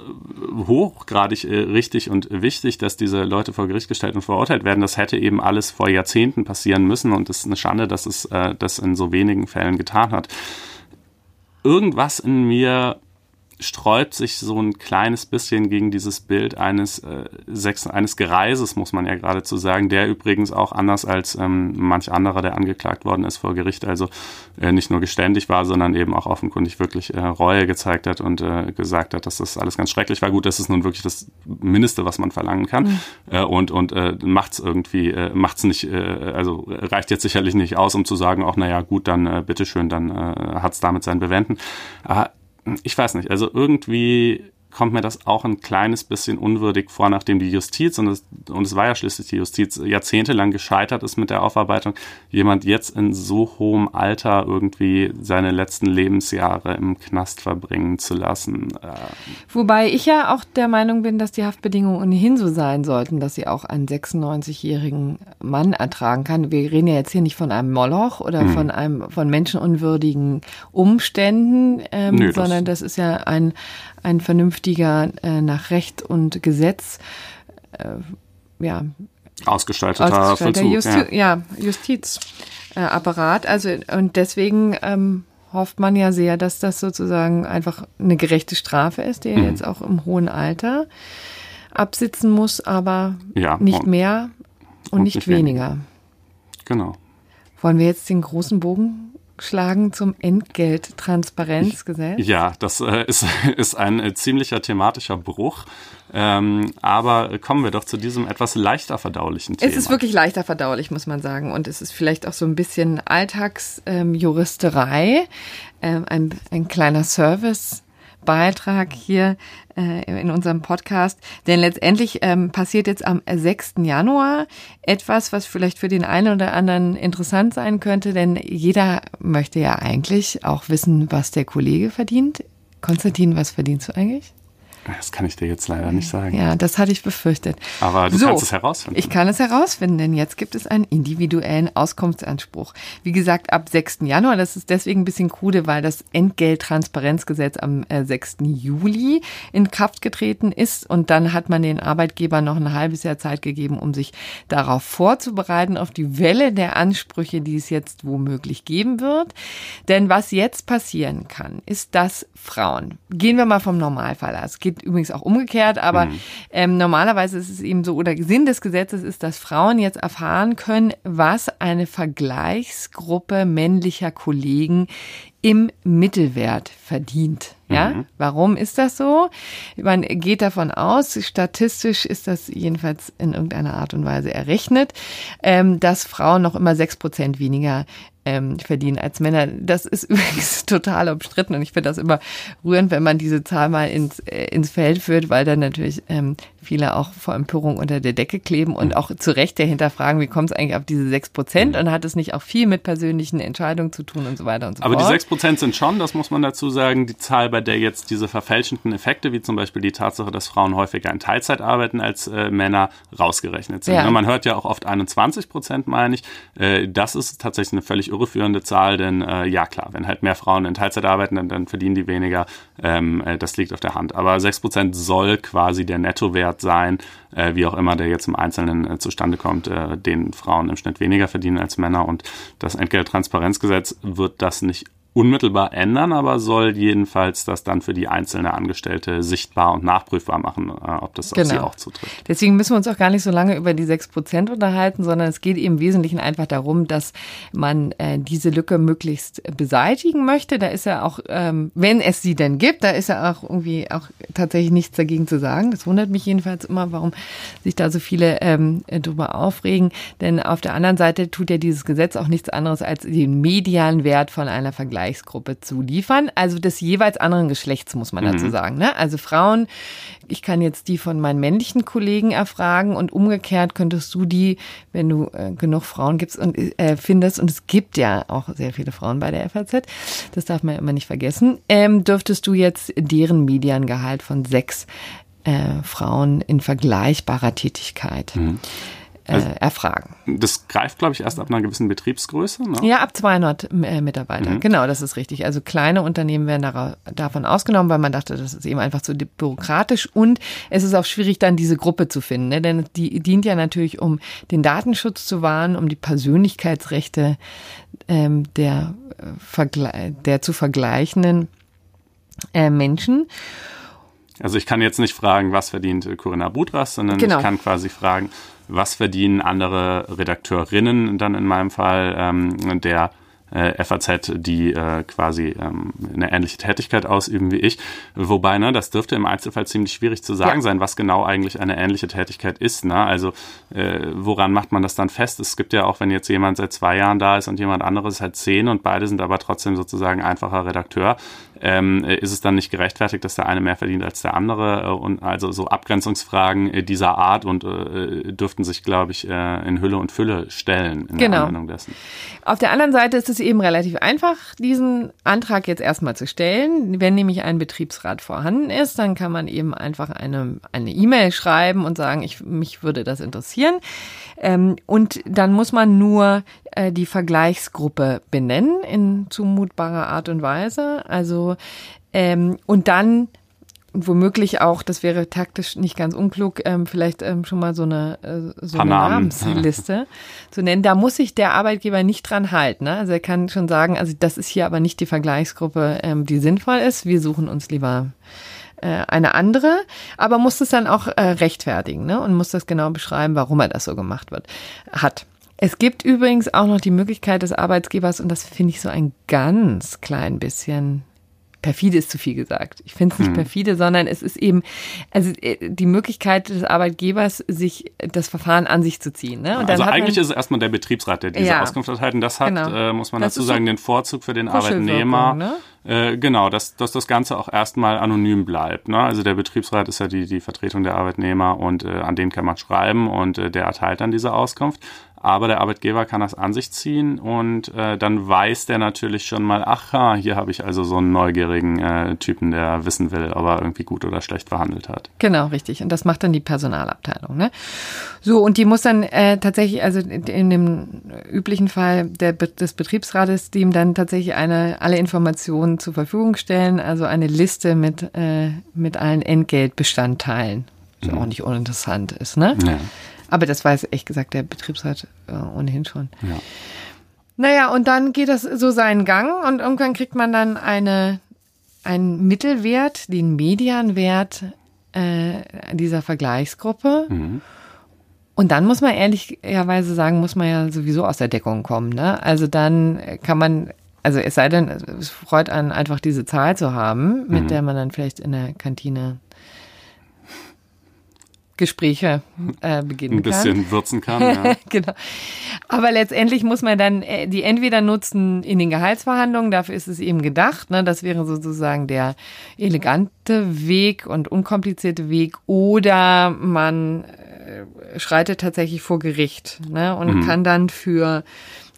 hochgradig äh, richtig und wichtig, dass diese Leute vor Gericht gestellt und verurteilt werden. Das hätte eben alles vor Jahrzehnten passieren müssen und es ist eine Schande, dass es äh, das in so wenigen Fällen getan hat. Irgendwas in mir sträubt sich so ein kleines bisschen gegen dieses Bild eines äh, Sechs, eines Gereises, muss man ja geradezu sagen, der übrigens auch anders als ähm, manch anderer, der angeklagt worden ist vor Gericht, also äh, nicht nur geständig war, sondern eben auch offenkundig wirklich äh, Reue gezeigt hat und äh, gesagt hat, dass das alles ganz schrecklich war. Gut, das ist nun wirklich das Mindeste, was man verlangen kann mhm. äh, und und äh, macht's irgendwie, äh, macht's nicht, äh, also reicht jetzt sicherlich nicht aus, um zu sagen, auch naja, gut, dann äh, bitteschön, dann äh, hat's damit sein Bewenden. Aber ich weiß nicht, also irgendwie kommt mir das auch ein kleines bisschen unwürdig vor, nachdem die Justiz, und es, und es war ja schließlich die Justiz, jahrzehntelang gescheitert ist mit der Aufarbeitung, jemand jetzt in so hohem Alter irgendwie seine letzten Lebensjahre im Knast verbringen zu lassen. Äh, Wobei ich ja auch der Meinung bin, dass die Haftbedingungen ohnehin so sein sollten, dass sie auch einen 96-jährigen Mann ertragen kann. Wir reden ja jetzt hier nicht von einem Moloch oder mhm. von einem von menschenunwürdigen Umständen, ähm, Nö, sondern das ist ja ein ein vernünftiger äh, nach Recht und Gesetz äh, ja, ausgestalteter, ausgestalteter Vollzug. Justi ja. Justizapparat. also und deswegen ähm, hofft man ja sehr, dass das sozusagen einfach eine gerechte Strafe ist, die er Mhm. jetzt auch im hohen Alter absitzen muss, aber Ja, nicht und- mehr und, und nicht, nicht weniger. Genau. Wollen wir jetzt den großen Bogen schlagen zum Entgelttransparenzgesetz? Ja, das äh, ist, ist ein äh, ziemlicher thematischer Bruch. Ähm, aber kommen wir doch zu diesem etwas leichter verdaulichen Thema. Es ist wirklich leichter verdaulich, muss man sagen. Und es ist vielleicht auch so ein bisschen Alltagsjuristerei, ähm, ein, ein kleiner Servicebeitrag hier äh, in unserem Podcast. Denn letztendlich ähm, passiert jetzt am 6. Januar etwas, was vielleicht für den einen oder anderen interessant sein könnte. Denn jeder möchte ja eigentlich auch wissen, was der Kollege verdient. Konstantin, was verdienst du eigentlich? Das kann ich dir jetzt leider nicht sagen. Ja, das hatte ich befürchtet. Aber du kannst es herausfinden. Ich kann es herausfinden, denn jetzt gibt es einen individuellen Auskunftsanspruch. Wie gesagt, ab 6. Januar, das ist deswegen ein bisschen krude, weil das Entgelttransparenzgesetz am äh, 6. Juli in Kraft getreten ist und dann hat man den Arbeitgebern noch ein halbes Jahr Zeit gegeben, um sich darauf vorzubereiten, auf die Welle der Ansprüche, die es jetzt womöglich geben wird. Denn was jetzt passieren kann, ist, dass Frauen, gehen wir mal vom Normalfall aus, es geht übrigens auch umgekehrt, aber ähm, normalerweise ist es eben so, oder Sinn des Gesetzes ist, dass Frauen jetzt erfahren können, was eine Vergleichsgruppe männlicher Kollegen im Mittelwert verdient. Ja, warum ist das so? Man geht davon aus, statistisch ist das jedenfalls in irgendeiner Art und Weise errechnet, ähm, dass Frauen noch immer sechs Prozent weniger ähm, verdienen als Männer. Das ist übrigens total umstritten und ich finde das immer rührend, wenn man diese Zahl mal ins, äh, ins Feld führt, weil dann natürlich ähm, viele auch vor Empörung unter der Decke kleben und auch zu Recht dahinter fragen, wie kommt es eigentlich auf diese sechs Prozent und hat es nicht auch viel mit persönlichen Entscheidungen zu tun und so weiter und so Aber die fort. 6% sind schon, das muss man dazu sagen, die Zahl, bei der jetzt diese verfälschenden Effekte, wie zum Beispiel die Tatsache, dass Frauen häufiger in Teilzeit arbeiten als äh, Männer, rausgerechnet sind. Ja. Ne, Man hört ja auch oft 21 Prozent, meine ich. Äh, das ist tatsächlich eine völlig irreführende Zahl, denn äh, ja klar, wenn halt mehr Frauen in Teilzeit arbeiten, dann, dann verdienen die weniger. Ähm, äh, das liegt auf der Hand. Aber 6 Prozent soll quasi der Nettowert sein, äh, wie auch immer der jetzt im Einzelnen äh, zustande kommt, äh, den Frauen im Schnitt weniger verdienen als Männer. Und das Entgelttransparenzgesetz wird das nicht unmittelbar ändern, aber soll jedenfalls das dann für die einzelne Angestellte sichtbar und nachprüfbar machen, äh, ob das auf sie Genau. auch zutrifft. Deswegen müssen wir uns auch gar nicht so lange über die 6% unterhalten, sondern es geht im Wesentlichen einfach darum, dass man äh, diese Lücke möglichst beseitigen möchte. Da ist ja auch, ähm, wenn es sie denn gibt, da ist ja auch irgendwie auch tatsächlich nichts dagegen zu sagen. Das wundert mich jedenfalls immer, warum sich da so viele ähm, drüber aufregen. Denn auf der anderen Seite tut ja dieses Gesetz auch nichts anderes, als den medialen Wert von einer Vergleichsgruppe zu liefern. Also des jeweils anderen Geschlechts, muss man dazu sagen. Ne? Also Frauen, ich kann jetzt die von meinen männlichen Kollegen erfragen und umgekehrt könntest du die, wenn du äh, genug Frauen gibst und äh, findest, und es gibt ja auch sehr viele Frauen bei der FAZ, das darf man immer nicht vergessen, ähm, dürftest du jetzt deren Mediangehalt von sechs äh, Frauen in vergleichbarer Tätigkeit äh, erfragen. Das greift, glaube ich, erst ab einer gewissen Betriebsgröße. Ne? Ja, ab 200 äh, Mitarbeiter. Genau, das ist richtig. Also kleine Unternehmen werden dara- davon ausgenommen, weil man dachte, das ist eben einfach zu bürokratisch und es ist auch schwierig, dann diese Gruppe zu finden. Ne? Denn die dient ja natürlich, um den Datenschutz zu wahren, um die Persönlichkeitsrechte ähm, der, äh, der zu vergleichenden äh, Menschen. Also ich kann jetzt nicht fragen, was verdient Corinna Budras, sondern Genau. ich kann quasi fragen, was verdienen andere Redakteurinnen dann in meinem Fall ähm, der äh, FAZ, die äh, quasi ähm, eine ähnliche Tätigkeit ausüben wie ich. Wobei, ne, das dürfte im Einzelfall ziemlich schwierig zu sagen Ja. sein, was genau eigentlich eine ähnliche Tätigkeit ist. Ne? Also äh, woran macht man das dann fest? Es gibt ja auch, wenn jetzt jemand seit zwei Jahren da ist und jemand anderes seit zehn und beide sind aber trotzdem sozusagen einfacher Redakteur, ähm, äh, ist es dann nicht gerechtfertigt, dass der eine mehr verdient als der andere? Äh, und also so Abgrenzungsfragen äh, dieser Art und äh, dürften sich, glaube ich, äh, in Hülle und Fülle stellen in Genau. der Anwendung dessen. Auf der anderen Seite ist es eben relativ einfach, diesen Antrag jetzt erstmal zu stellen. Wenn nämlich ein Betriebsrat vorhanden ist, dann kann man eben einfach eine eine E-Mail schreiben und sagen, ich, mich würde das interessieren. Ähm, und dann muss man nur äh, die Vergleichsgruppe benennen in zumutbarer Art und Weise. Also ähm, und dann womöglich auch, das wäre taktisch nicht ganz unklug, ähm, vielleicht ähm, schon mal so eine, äh, so eine Namensliste zu nennen. Da muss sich der Arbeitgeber nicht dran halten. Ne? Also er kann schon sagen, also das ist hier aber nicht die Vergleichsgruppe, ähm, die sinnvoll ist. Wir suchen uns lieber äh, eine andere, aber muss es dann auch äh, rechtfertigen ne? und muss das genau beschreiben, warum er das so gemacht wird, hat. Es gibt übrigens auch noch die Möglichkeit des Arbeitgebers, und das finde ich so ein ganz klein bisschen perfide ist zu viel gesagt. Ich finde es nicht hm. perfide, sondern es ist eben also äh, die Möglichkeit des Arbeitgebers, sich das Verfahren an sich zu ziehen. Ne? also eigentlich ist es erstmal der Betriebsrat, der diese ja, Auskunft erteilt. Und das hat, genau. äh, muss man das dazu sagen, so den Vorzug für den Arbeitnehmer. Ne? Äh, genau, dass, dass das Ganze auch erstmal anonym bleibt. Ne? Also der Betriebsrat ist ja die, die Vertretung der Arbeitnehmer und äh, an den kann man schreiben und äh, der erteilt dann diese Auskunft aber der Arbeitgeber kann das an sich ziehen und äh, dann weiß der natürlich schon mal, ach, hier habe ich also so einen neugierigen äh, Typen, der wissen will, ob er irgendwie gut oder schlecht verhandelt hat. Genau, richtig. Und das macht dann die Personalabteilung. Ne? So, und die muss dann äh, tatsächlich, also in dem üblichen Fall der, des Betriebsrates, die ihm dann tatsächlich eine, alle Informationen zur Verfügung stellen, also eine Liste mit, äh, mit allen Entgeltbestandteilen. Was mhm. auch nicht uninteressant ist, ne? Ja. Aber das weiß ehrlich gesagt der Betriebsrat äh, ohnehin schon. Ja. Naja, und dann geht das so seinen Gang und irgendwann kriegt man dann eine, einen Mittelwert, den Medianwert äh, dieser Vergleichsgruppe. Mhm. Und dann muss man ehrlicherweise sagen, muss man ja sowieso aus der Deckung kommen. Ne? Also dann kann man, also es sei denn, es freut einen einfach diese Zahl zu haben, mit mhm. der man dann vielleicht in der Kantine Gespräche äh, beginnen kann. Ein bisschen kann. würzen kann, ja. genau. Aber letztendlich muss man dann äh, die entweder nutzen in den Gehaltsverhandlungen, dafür ist es eben gedacht, ne? das wäre sozusagen der elegante Weg und unkomplizierte Weg, oder man äh, schreitet tatsächlich vor Gericht ne? und mhm. kann dann für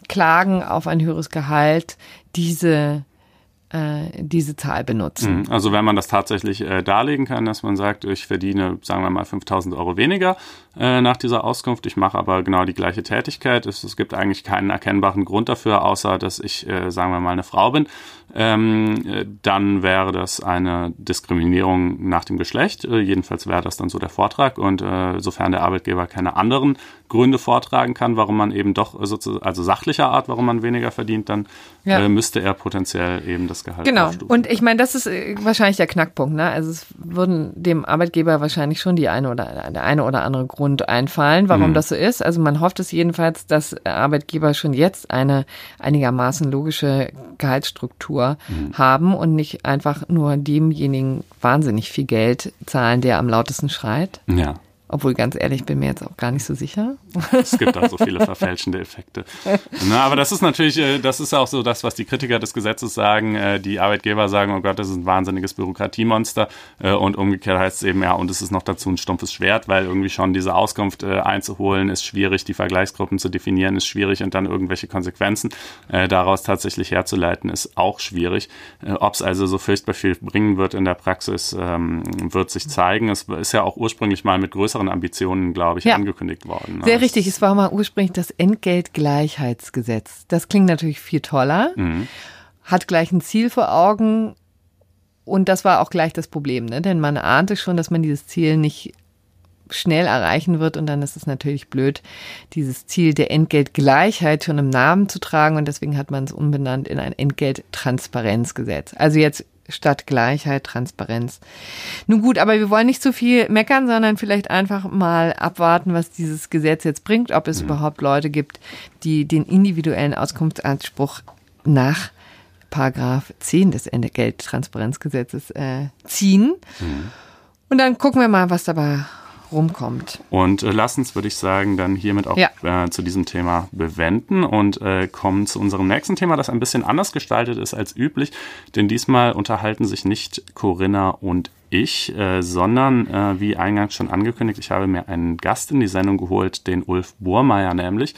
Klagen auf ein höheres Gehalt diese diese Zahl benutzen. Mhm. Also wenn man das tatsächlich äh, darlegen kann, dass man sagt, ich verdiene, sagen wir mal, 5000 Euro weniger äh, nach dieser Auskunft, ich mache aber genau die gleiche Tätigkeit, es, es gibt eigentlich keinen erkennbaren Grund dafür, außer dass ich, äh, sagen wir mal, eine Frau bin, ähm, äh, dann wäre das eine Diskriminierung nach dem Geschlecht. Äh, jedenfalls wäre das dann so der Vortrag. Und äh, sofern der Arbeitgeber keine anderen Gründe vortragen kann, warum man eben doch, also, also sachlicher Art, warum man weniger verdient, dann ja. äh, müsste er potenziell eben das Gehalt Genau. Und ich meine, das ist äh, wahrscheinlich der Knackpunkt. Ne? Also es würden dem Arbeitgeber wahrscheinlich schon die eine oder der eine oder andere Grund einfallen, warum mhm. das so ist. Also man hofft es jedenfalls, dass Arbeitgeber schon jetzt eine einigermaßen logische Gehaltsstruktur Struktur mhm. haben und nicht einfach nur demjenigen wahnsinnig viel Geld zahlen, der am lautesten schreit. Ja. Obwohl, ganz ehrlich, bin mir jetzt auch gar nicht so sicher. Es gibt auch so viele verfälschende Effekte. Na, aber das ist natürlich, äh, das ist auch so das, was die Kritiker des Gesetzes sagen. Äh, die Arbeitgeber sagen, oh Gott, das ist ein wahnsinniges Bürokratiemonster. Äh, und umgekehrt heißt es eben, ja, und es ist noch dazu ein stumpfes Schwert, weil irgendwie schon diese Auskunft einzuholen ist schwierig, die Vergleichsgruppen zu definieren ist schwierig und dann irgendwelche Konsequenzen daraus tatsächlich herzuleiten ist auch schwierig. Ob es also so furchtbar viel bringen wird in der Praxis, ähm, wird sich zeigen. Es ist ja auch ursprünglich mal mit größeren größeren Ambitionen, glaube ich, ja. angekündigt worden. Sehr richtig. Es war mal ursprünglich das Entgeltgleichheitsgesetz. Das klingt natürlich viel toller, mhm. hat gleich ein Ziel vor Augen und das war auch gleich das Problem, ne? denn man ahnte schon, dass man dieses Ziel nicht schnell erreichen wird und dann ist es natürlich blöd, dieses Ziel der Entgeltgleichheit schon im Namen zu tragen und deswegen hat man es umbenannt in ein Entgelttransparenzgesetz. Also jetzt statt Gleichheit, Transparenz. Nun gut, aber wir wollen nicht zu viel meckern, sondern vielleicht einfach mal abwarten, was dieses Gesetz jetzt bringt, ob es mhm. überhaupt Leute gibt, die den individuellen Auskunftsanspruch nach Paragraph 10 des Entgelttransparenzgesetzes äh, ziehen. Mhm. Und dann gucken wir mal, was dabei rumkommt. Und äh, lass uns, würde ich sagen, dann hiermit auch ja. äh, zu diesem Thema bewenden und äh, kommen zu unserem nächsten Thema, das ein bisschen anders gestaltet ist als üblich. Denn diesmal unterhalten sich nicht Corinna und ich, äh, sondern äh, wie eingangs schon angekündigt, ich habe mir einen Gast in die Sendung geholt, den Ulf Burmeier nämlich.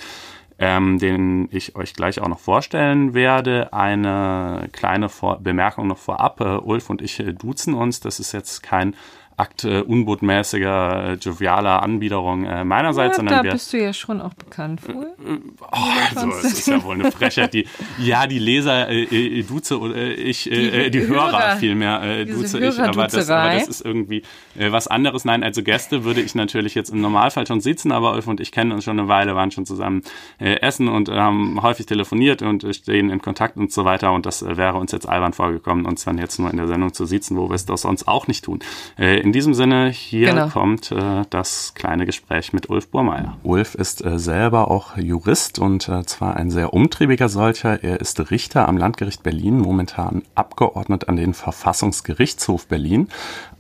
Ähm, den ich euch gleich auch noch vorstellen werde. Eine kleine Vor Bemerkung noch vorab. Äh, Ulf und ich äh, duzen uns. Das ist jetzt kein Akt äh, unbotmäßiger, äh, jovialer Anbiederung äh, meinerseits. Ja, da bist du ja schon auch bekannt für. Äh, oh, also, das ist ja wohl eine Frechheit. Die, ja, die Leser äh, äh, duze äh, ich, äh, die, die Hörer, Hörer vielmehr äh, duze ich, aber das, aber das ist irgendwie äh, was anderes. Nein, also Gäste würde ich natürlich jetzt im Normalfall schon sitzen, aber Ulf und ich kennen uns schon eine Weile, waren schon zusammen äh, essen und äh, haben häufig telefoniert und äh, stehen in Kontakt und so weiter und das äh, wäre uns jetzt albern vorgekommen, uns dann jetzt nur in der Sendung zu sitzen, wo wir es doch sonst auch nicht tun. Äh, in diesem Sinne, hier genau. kommt äh, das kleine Gespräch mit Ulf Burmeier. Ulf ist äh, selber auch Jurist und äh, zwar ein sehr umtriebiger solcher. Er ist Richter am Landgericht Berlin, momentan Abgeordnet an den Verfassungsgerichtshof Berlin.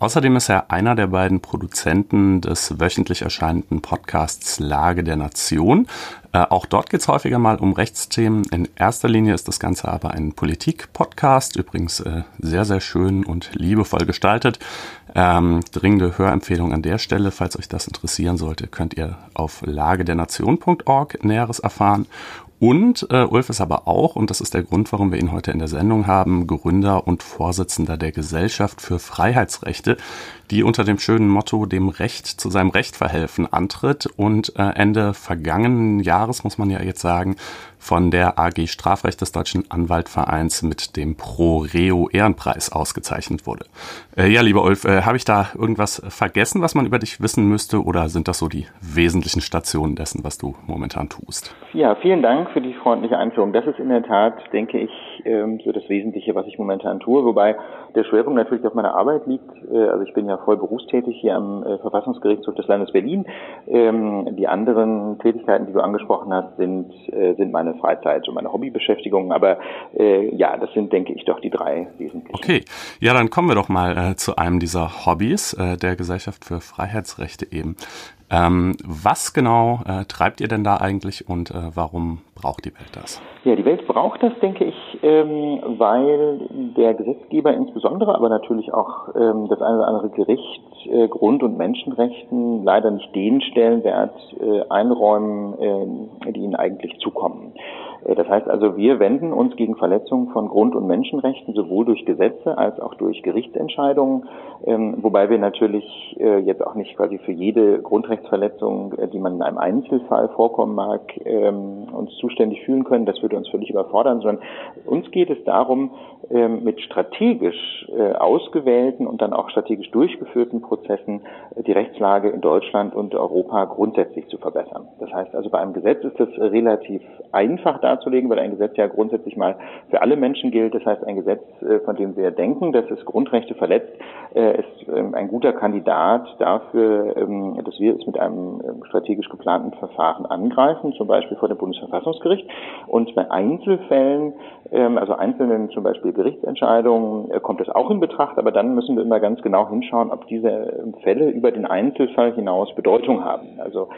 Außerdem ist er einer der beiden Produzenten des wöchentlich erscheinenden Podcasts Lage der Nation. Äh, auch dort geht es häufiger mal um Rechtsthemen. In erster Linie ist das Ganze aber ein Politik-Podcast, übrigens äh, sehr, sehr schön und liebevoll gestaltet. Ähm, dringende Hörempfehlung an der Stelle, falls euch das interessieren sollte, könnt ihr auf lagedernation.org Näheres erfahren. Und äh, Ulf ist aber auch, und das ist der Grund, warum wir ihn heute in der Sendung haben, Gründer und Vorsitzender der Gesellschaft für Freiheitsrechte, die unter dem schönen Motto dem Recht zu seinem Recht verhelfen antritt und äh, Ende vergangenen Jahres, muss man ja jetzt sagen, von der AG Strafrecht des Deutschen Anwaltvereins mit dem Pro Reo Ehrenpreis ausgezeichnet wurde. Äh, ja, lieber Ulf, äh, habe ich da irgendwas vergessen, was man über dich wissen müsste oder sind das so die wesentlichen Stationen dessen, was du momentan tust? Ja, vielen Dank für die freundliche Einführung. Das ist in der Tat, denke ich, ähm, so das Wesentliche, was ich momentan tue, wobei der Schwerpunkt natürlich auf meiner Arbeit liegt. Äh, also ich bin ja voll berufstätig hier am äh, Verfassungsgerichtshof des Landes Berlin. Ähm, die anderen Tätigkeiten, die du angesprochen hast, sind, äh, sind meine Freizeit und meine Hobbybeschäftigungen. Aber ja, das sind, denke ich, doch die drei wesentlichen. Okay, ja, dann kommen wir doch mal zu einem dieser Hobbys der Gesellschaft für Freiheitsrechte eben. Ähm, was genau äh, treibt ihr denn da eigentlich und äh, warum braucht die Welt das? Ja, die Welt braucht das, denke ich, ähm, weil der Gesetzgeber insbesondere, aber natürlich auch ähm, das eine oder andere Gericht äh, Grund- und Menschenrechten leider nicht den Stellenwert äh, einräumen, äh, die ihnen eigentlich zukommen. Äh, das heißt also, wir wenden uns gegen Verletzungen von Grund- und Menschenrechten sowohl durch Gesetze als auch durch Gerichtsentscheidungen, ähm, wobei wir natürlich äh, jetzt auch nicht quasi für jede Grundrechtsverletzung, äh, die man in einem Einzelfall vorkommen mag, ähm, uns zuständig fühlen können. Das würde uns völlig überfordern, sondern uns geht es darum, ähm, mit strategisch ausgewählten und dann auch strategisch durchgeführten Prozessen die Rechtslage in Deutschland und Europa grundsätzlich zu verbessern. Das heißt also, bei einem Gesetz ist es relativ einfach, darzulegen, weil ein Gesetz ja grundsätzlich mal für alle Menschen gilt. Das heißt, ein Gesetz, äh, von dem wir denken, dass es Grundrechte verletzt, äh, ist ähm, ein guter Kandidat dafür, ähm, dass wir es mit einem ähm, strategisch geplanten Verfahren angreifen, zum Beispiel vor dem Bundesverfassungsgericht. Und bei Einzelfällen, also einzelnen zum Beispiel Gerichtsentscheidungen, äh, kommt das auch in Betracht, aber dann müssen wir immer ganz genau hinschauen, ob diese Fälle über den Einzelfall hinaus Bedeutung haben. Also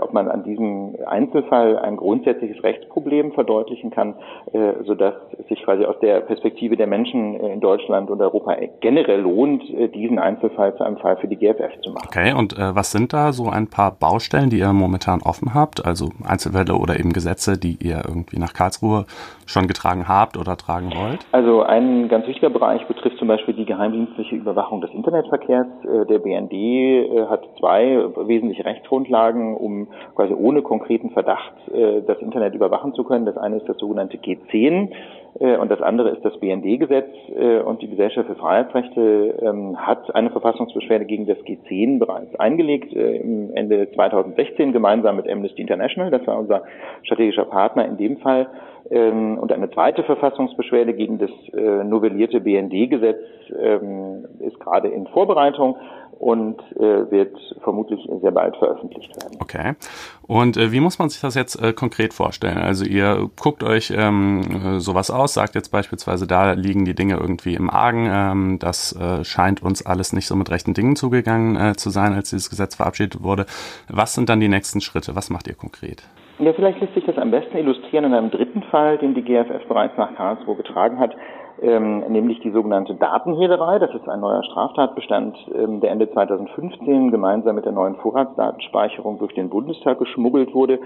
ob man an diesem Einzelfall ein grundsätzliches Rechtsproblem Problem verdeutlichen kann, äh, sodass es sich quasi aus der Perspektive der Menschen äh, in Deutschland und Europa generell lohnt, äh, diesen Einzelfall zu einem Fall für die GFF zu machen. Okay, und äh, was sind da so ein paar Baustellen, die ihr momentan offen habt? Also Einzelfälle oder eben Gesetze, die ihr irgendwie nach Karlsruhe schon getragen habt oder tragen wollt? Also ein ganz wichtiger Bereich betrifft zum Beispiel die geheimdienstliche Überwachung des Internetverkehrs. Der BND hat zwei wesentliche Rechtsgrundlagen, um quasi ohne konkreten Verdacht das Internet überwachen zu können können. Das eine ist das sogenannte G10 äh, und das andere ist das BND-Gesetz äh, und die Gesellschaft für Freiheitsrechte ähm, hat eine Verfassungsbeschwerde gegen das G10 bereits eingelegt äh, Ende 2016 gemeinsam mit Amnesty International. Das war unser strategischer Partner in dem Fall. Ähm, und eine zweite Verfassungsbeschwerde gegen das novellierte BND-Gesetz ähm, ist gerade in Vorbereitung und äh, wird vermutlich sehr bald veröffentlicht werden. Okay. Und äh, wie muss man sich das jetzt äh, konkret vorstellen? Also ihr guckt euch ähm, sowas aus, sagt jetzt beispielsweise, da liegen die Dinge irgendwie im Argen, ähm, das äh, scheint uns alles nicht so mit rechten Dingen zugegangen äh, zu sein, als dieses Gesetz verabschiedet wurde. Was sind dann die nächsten Schritte? Was macht ihr konkret? Ja, vielleicht lässt sich das am besten illustrieren in einem dritten Fall, den die GFF bereits nach Karlsruhe getragen hat ähm, nämlich die sogenannte Datenhehlerei. Das ist ein neuer Straftatbestand, ähm, der Ende 2015 gemeinsam mit der neuen Vorratsdatenspeicherung durch den Bundestag geschmuggelt wurde.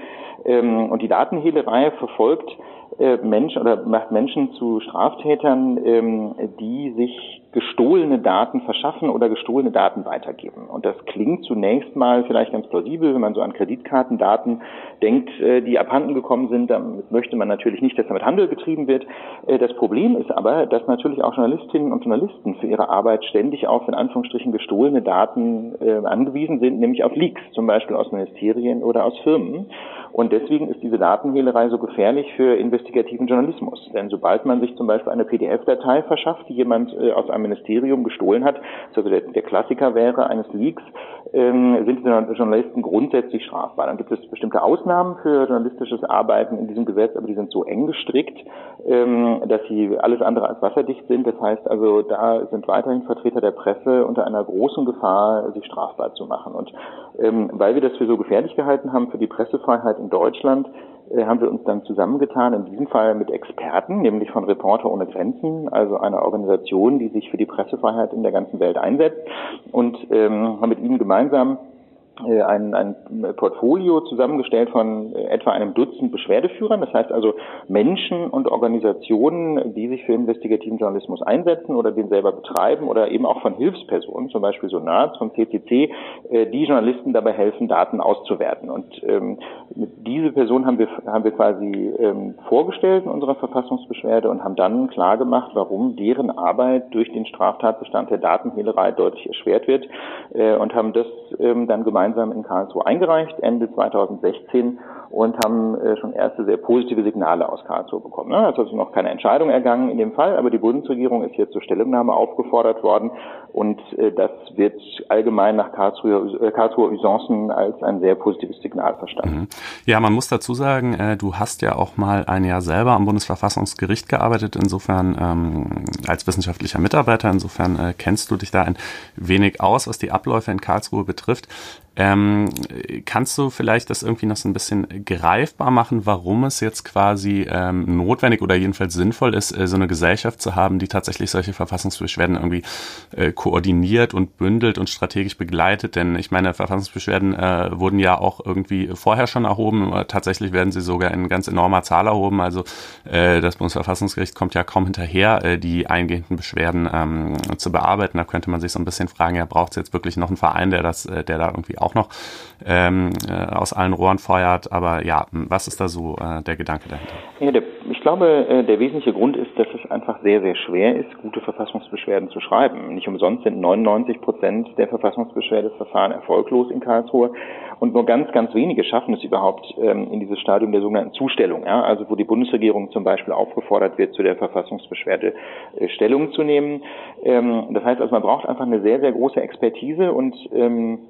Ähm, und die Datenhehlerei verfolgt äh, Menschen oder macht Menschen zu Straftätern, ähm, die sich gestohlene Daten verschaffen oder gestohlene Daten weitergeben. Und das klingt zunächst mal vielleicht ganz plausibel, wenn man so an Kreditkartendaten denkt, äh, die abhanden gekommen sind. Damit möchte man natürlich nicht, dass damit Handel getrieben wird. Äh, das Problem ist aber, dass natürlich auch Journalistinnen und Journalisten für ihre Arbeit ständig auf in Anführungsstrichen gestohlene Daten äh, angewiesen sind, nämlich auf Leaks, zum Beispiel aus Ministerien oder aus Firmen. Und deswegen ist diese Datenhehlerei so gefährlich für investigativen Journalismus. Denn sobald man sich zum Beispiel eine PDF-Datei verschafft, die jemand äh, aus einem Ministerium gestohlen hat, also der, der Klassiker wäre eines Leaks, ähm, sind Journalisten grundsätzlich strafbar. Dann gibt es bestimmte Ausnahmen für journalistisches Arbeiten in diesem Gesetz, aber die sind so eng gestrickt, ähm, dass sie alles andere als wasserdicht sind. Das heißt also, da sind weiterhin Vertreter der Presse unter einer großen Gefahr, sich strafbar zu machen. Und ähm, weil wir das für so gefährlich gehalten haben für die Pressefreiheit in Deutschland, äh, haben wir uns dann zusammengetan, in diesem Fall mit Experten, nämlich von Reporter ohne Grenzen, also einer Organisation, die sich für die Pressefreiheit in der ganzen Welt einsetzt und ähm, haben mit ihnen gemeinsam ein, ein Portfolio zusammengestellt von äh, etwa einem Dutzend Beschwerdeführern, das heißt also Menschen und Organisationen, die sich für investigativen Journalismus einsetzen oder den selber betreiben oder eben auch von Hilfspersonen, zum Beispiel Sonats von CCC, äh, die Journalisten dabei helfen, Daten auszuwerten. Und ähm, diese Person haben wir, haben wir quasi ähm, vorgestellt in unserer Verfassungsbeschwerde und haben dann klar gemacht, warum deren Arbeit durch den Straftatbestand der Datenhehlerei deutlich erschwert wird äh, und haben das ähm, dann gemeinsam gemeinsam in Karlsruhe eingereicht, Ende 2016 und haben äh, schon erste sehr positive Signale aus Karlsruhe bekommen. Ne? Es ist also noch keine Entscheidung ergangen in dem Fall, aber die Bundesregierung ist jetzt zur Stellungnahme aufgefordert worden und äh, das wird allgemein nach Karlsruhe, äh, Karlsruher Usancen als ein sehr positives Signal verstanden. Mhm. Ja, man muss dazu sagen, du hast ja auch mal ein Jahr selber am Bundesverfassungsgericht gearbeitet, insofern ähm, als wissenschaftlicher Mitarbeiter, insofern kennst du dich da ein wenig aus, was die Abläufe in Karlsruhe betrifft. Ähm, kannst du vielleicht das irgendwie noch so ein bisschen greifbar machen, warum es jetzt quasi ähm, notwendig oder jedenfalls sinnvoll ist, äh, so eine Gesellschaft zu haben, die tatsächlich solche Verfassungsbeschwerden irgendwie äh, koordiniert und bündelt und strategisch begleitet? Denn ich meine, Verfassungsbeschwerden äh, wurden ja auch irgendwie vorher schon erhoben. Tatsächlich werden sie sogar in ganz enormer Zahl erhoben. Also äh, das Bundesverfassungsgericht kommt ja kaum hinterher, äh, die eingehenden Beschwerden ähm, zu bearbeiten. Da könnte man sich so ein bisschen fragen, ja, braucht es jetzt wirklich noch einen Verein, der das, äh, der da irgendwie auch noch ähm, äh, aus allen Rohren feuert. Aber ja, was ist da so äh, der Gedanke dahinter? Ja, der, ich glaube, äh, der wesentliche Grund ist, dass es einfach sehr, sehr schwer ist, gute Verfassungsbeschwerden zu schreiben. Nicht umsonst sind 99 Prozent der Verfassungsbeschwerdeverfahren erfolglos in Karlsruhe und nur ganz, ganz wenige schaffen es überhaupt ähm, in dieses Stadium der sogenannten Zustellung. Ja? Also wo die Bundesregierung zum Beispiel aufgefordert wird, zu der Verfassungsbeschwerde äh, Stellung zu nehmen. Ähm, das heißt also, man braucht einfach eine sehr, sehr große Expertise und ähm,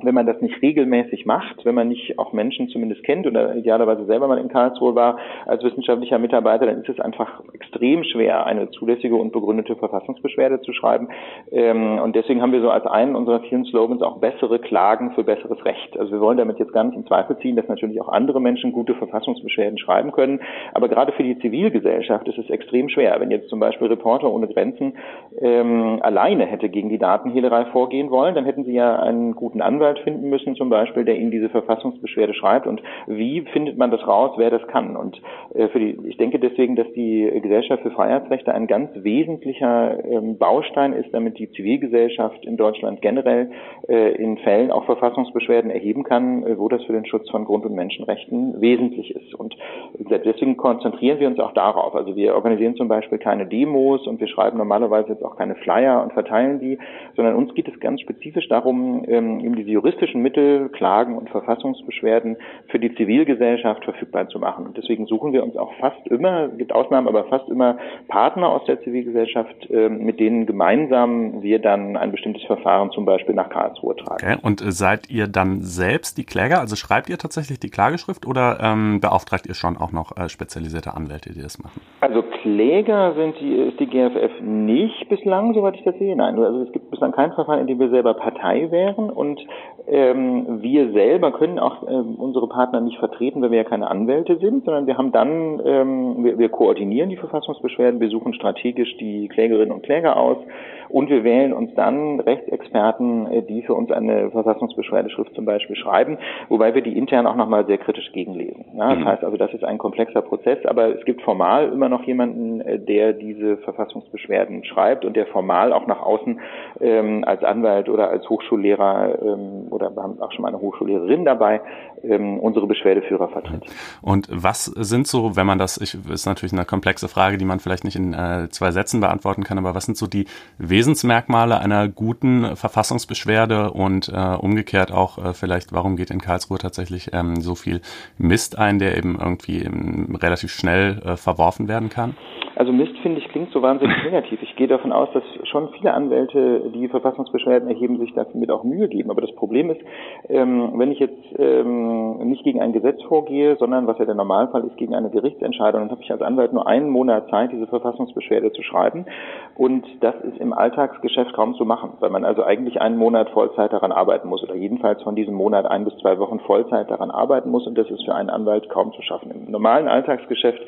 wenn man das nicht regelmäßig macht, wenn man nicht auch Menschen zumindest kennt oder idealerweise selber mal in Karlsruhe war als wissenschaftlicher Mitarbeiter, dann ist es einfach extrem schwer, eine zulässige und begründete Verfassungsbeschwerde zu schreiben. Ähm, und deswegen haben wir so als einen unserer vielen Slogans auch bessere Klagen für besseres Recht. Also wir wollen damit jetzt gar nicht in Zweifel ziehen, dass natürlich auch andere Menschen gute Verfassungsbeschwerden schreiben können. Aber gerade für die Zivilgesellschaft ist es extrem schwer. Wenn jetzt zum Beispiel Reporter ohne Grenzen ähm, alleine hätte gegen die Datenhehlerei vorgehen wollen, dann hätten sie ja einen guten Anwalt Anwalt finden müssen, zum Beispiel, der Ihnen diese Verfassungsbeschwerde schreibt. Und wie findet man das raus, wer das kann? Und äh, für die, ich denke deswegen, dass die Gesellschaft für Freiheitsrechte ein ganz wesentlicher ähm, Baustein ist, damit die Zivilgesellschaft in Deutschland generell äh, in Fällen auch Verfassungsbeschwerden erheben kann, äh, wo das für den Schutz von Grund- und Menschenrechten wesentlich ist. Und deswegen konzentrieren wir uns auch darauf. Also wir organisieren zum Beispiel keine Demos und wir schreiben normalerweise jetzt auch keine Flyer und verteilen die, sondern uns geht es ganz spezifisch darum, ähm, eben diese juristischen Mittel, Klagen und Verfassungsbeschwerden für die Zivilgesellschaft verfügbar zu machen. Und deswegen suchen wir uns auch fast immer, es gibt Ausnahmen, aber fast immer Partner aus der Zivilgesellschaft, ähm, mit denen gemeinsam wir dann ein bestimmtes Verfahren zum Beispiel nach Karlsruhe tragen. Okay. Und äh, seid ihr dann selbst die Kläger? Also schreibt ihr tatsächlich die Klageschrift oder ähm, beauftragt ihr schon auch noch äh, spezialisierte Anwälte, die das machen? Also Kläger sind die, ist die GFF nicht bislang, soweit ich das sehe. Nein, also es gibt bislang kein Verfahren, in dem wir selber Partei wären und Ähm, wir selber können auch ähm, unsere Partner nicht vertreten, weil wir ja keine Anwälte sind, sondern wir haben dann, ähm, wir, wir koordinieren die Verfassungsbeschwerden, wir suchen strategisch die Klägerinnen und Kläger aus und wir wählen uns dann Rechtsexperten, äh, die für uns eine Verfassungsbeschwerdeschrift zum Beispiel schreiben, wobei wir die intern auch nochmal sehr kritisch gegenlesen. Ja, das mhm. heißt also, das ist ein komplexer Prozess, aber es gibt formal immer noch jemanden, äh, der diese Verfassungsbeschwerden schreibt und der formal auch nach außen ähm, als Anwalt oder als Hochschullehrer oder wir haben auch schon mal eine Hochschullehrerin dabei, ähm, unsere Beschwerdeführer vertritt. Und was sind so, wenn man das, ich, ist natürlich eine komplexe Frage, die man vielleicht nicht in äh, zwei Sätzen beantworten kann, aber was sind so die Wesensmerkmale einer guten Verfassungsbeschwerde und äh, umgekehrt auch äh, vielleicht, warum geht in Karlsruhe tatsächlich ähm, so viel Mist ein, der eben irgendwie ähm, relativ schnell äh, verworfen werden kann? Also Mist, finde ich, klingt so wahnsinnig negativ. Ich gehe davon aus, dass schon viele Anwälte, die Verfassungsbeschwerden erheben, sich damit auch Mühe geben. Aber das Problem ist, ähm, wenn ich jetzt ähm, nicht gegen ein Gesetz vorgehe, sondern, was ja der Normalfall ist, gegen eine Gerichtsentscheidung, dann habe ich als Anwalt nur einen Monat Zeit, diese Verfassungsbeschwerde zu schreiben. Und das ist im Alltagsgeschäft kaum zu machen, weil man also eigentlich einen Monat Vollzeit daran arbeiten muss oder jedenfalls von diesem Monat ein bis zwei Wochen Vollzeit daran arbeiten muss. Und das ist für einen Anwalt kaum zu schaffen. Im normalen Alltagsgeschäft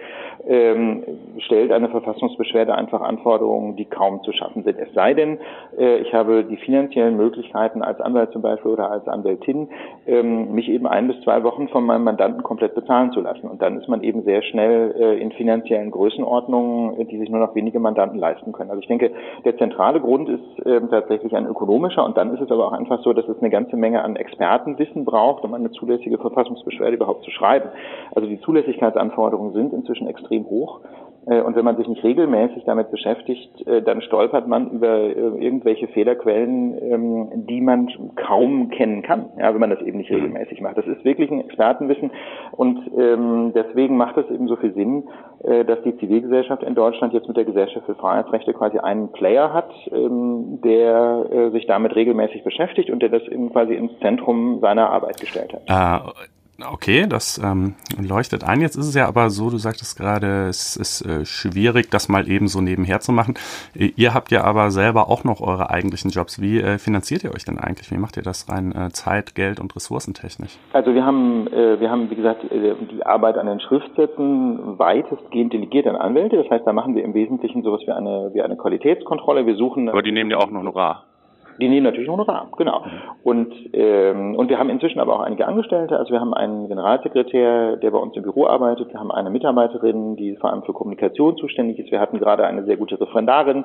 ähm, stellt eine Verfassungsbeschwerde einfach Anforderungen, die kaum zu schaffen sind. Es sei denn, äh, ich habe die finanziellen Möglichkeiten als Anwalt zum Beispiel oder als Anwältin, ähm, mich eben ein bis zwei Wochen von meinem Mandanten komplett bezahlen zu lassen. Und dann ist man eben sehr schnell äh, in finanziellen Größenordnungen, die sich nur noch wenige Mandanten leisten können. Also ich denke, der zentrale Grund ist äh, tatsächlich ein ökonomischer und dann ist es aber auch einfach so, dass es eine ganze Menge an Expertenwissen braucht, um eine zulässige Verfassungsbeschwerde überhaupt zu schreiben. Also die Zulässigkeitsanforderungen sind inzwischen extrem hoch. Äh, und wenn man sich nicht regelmäßig damit beschäftigt, äh, dann stolpert man über äh, irgendwelche Fehlerquellen, ähm, die man kaum kennen kann, ja, wenn man das eben nicht mhm. regelmäßig macht. Das ist wirklich ein Expertenwissen und ähm, deswegen macht es eben so viel Sinn, dass die Zivilgesellschaft in Deutschland jetzt mit der Gesellschaft für Freiheitsrechte quasi einen Player hat, ähm, der sich damit regelmäßig beschäftigt und der das eben quasi ins Zentrum seiner Arbeit gestellt hat. Uh Okay, das ähm, leuchtet ein. Jetzt ist es ja aber so, du sagtest gerade, es ist äh, schwierig, das mal eben so nebenher zu machen. Ihr habt ja aber selber auch noch eure eigentlichen Jobs. Wie äh, finanziert ihr euch denn eigentlich? Wie macht ihr das rein äh, Zeit, Geld und ressourcentechnisch? Also wir haben, äh, wir haben, wie gesagt, äh, die Arbeit an den Schriftsätzen weitestgehend delegiert an Anwälte. Das heißt, da machen wir im Wesentlichen sowas wie eine, wie eine Qualitätskontrolle. Wir suchen. Aber die nehmen ja auch noch Honorar. Die nehmen natürlich Honorar, genau. Und, ähm, und wir haben inzwischen aber auch einige Angestellte. Also wir haben einen Generalsekretär, der bei uns im Büro arbeitet. Wir haben eine Mitarbeiterin, die vor allem für Kommunikation zuständig ist. Wir hatten gerade eine sehr gute Referendarin.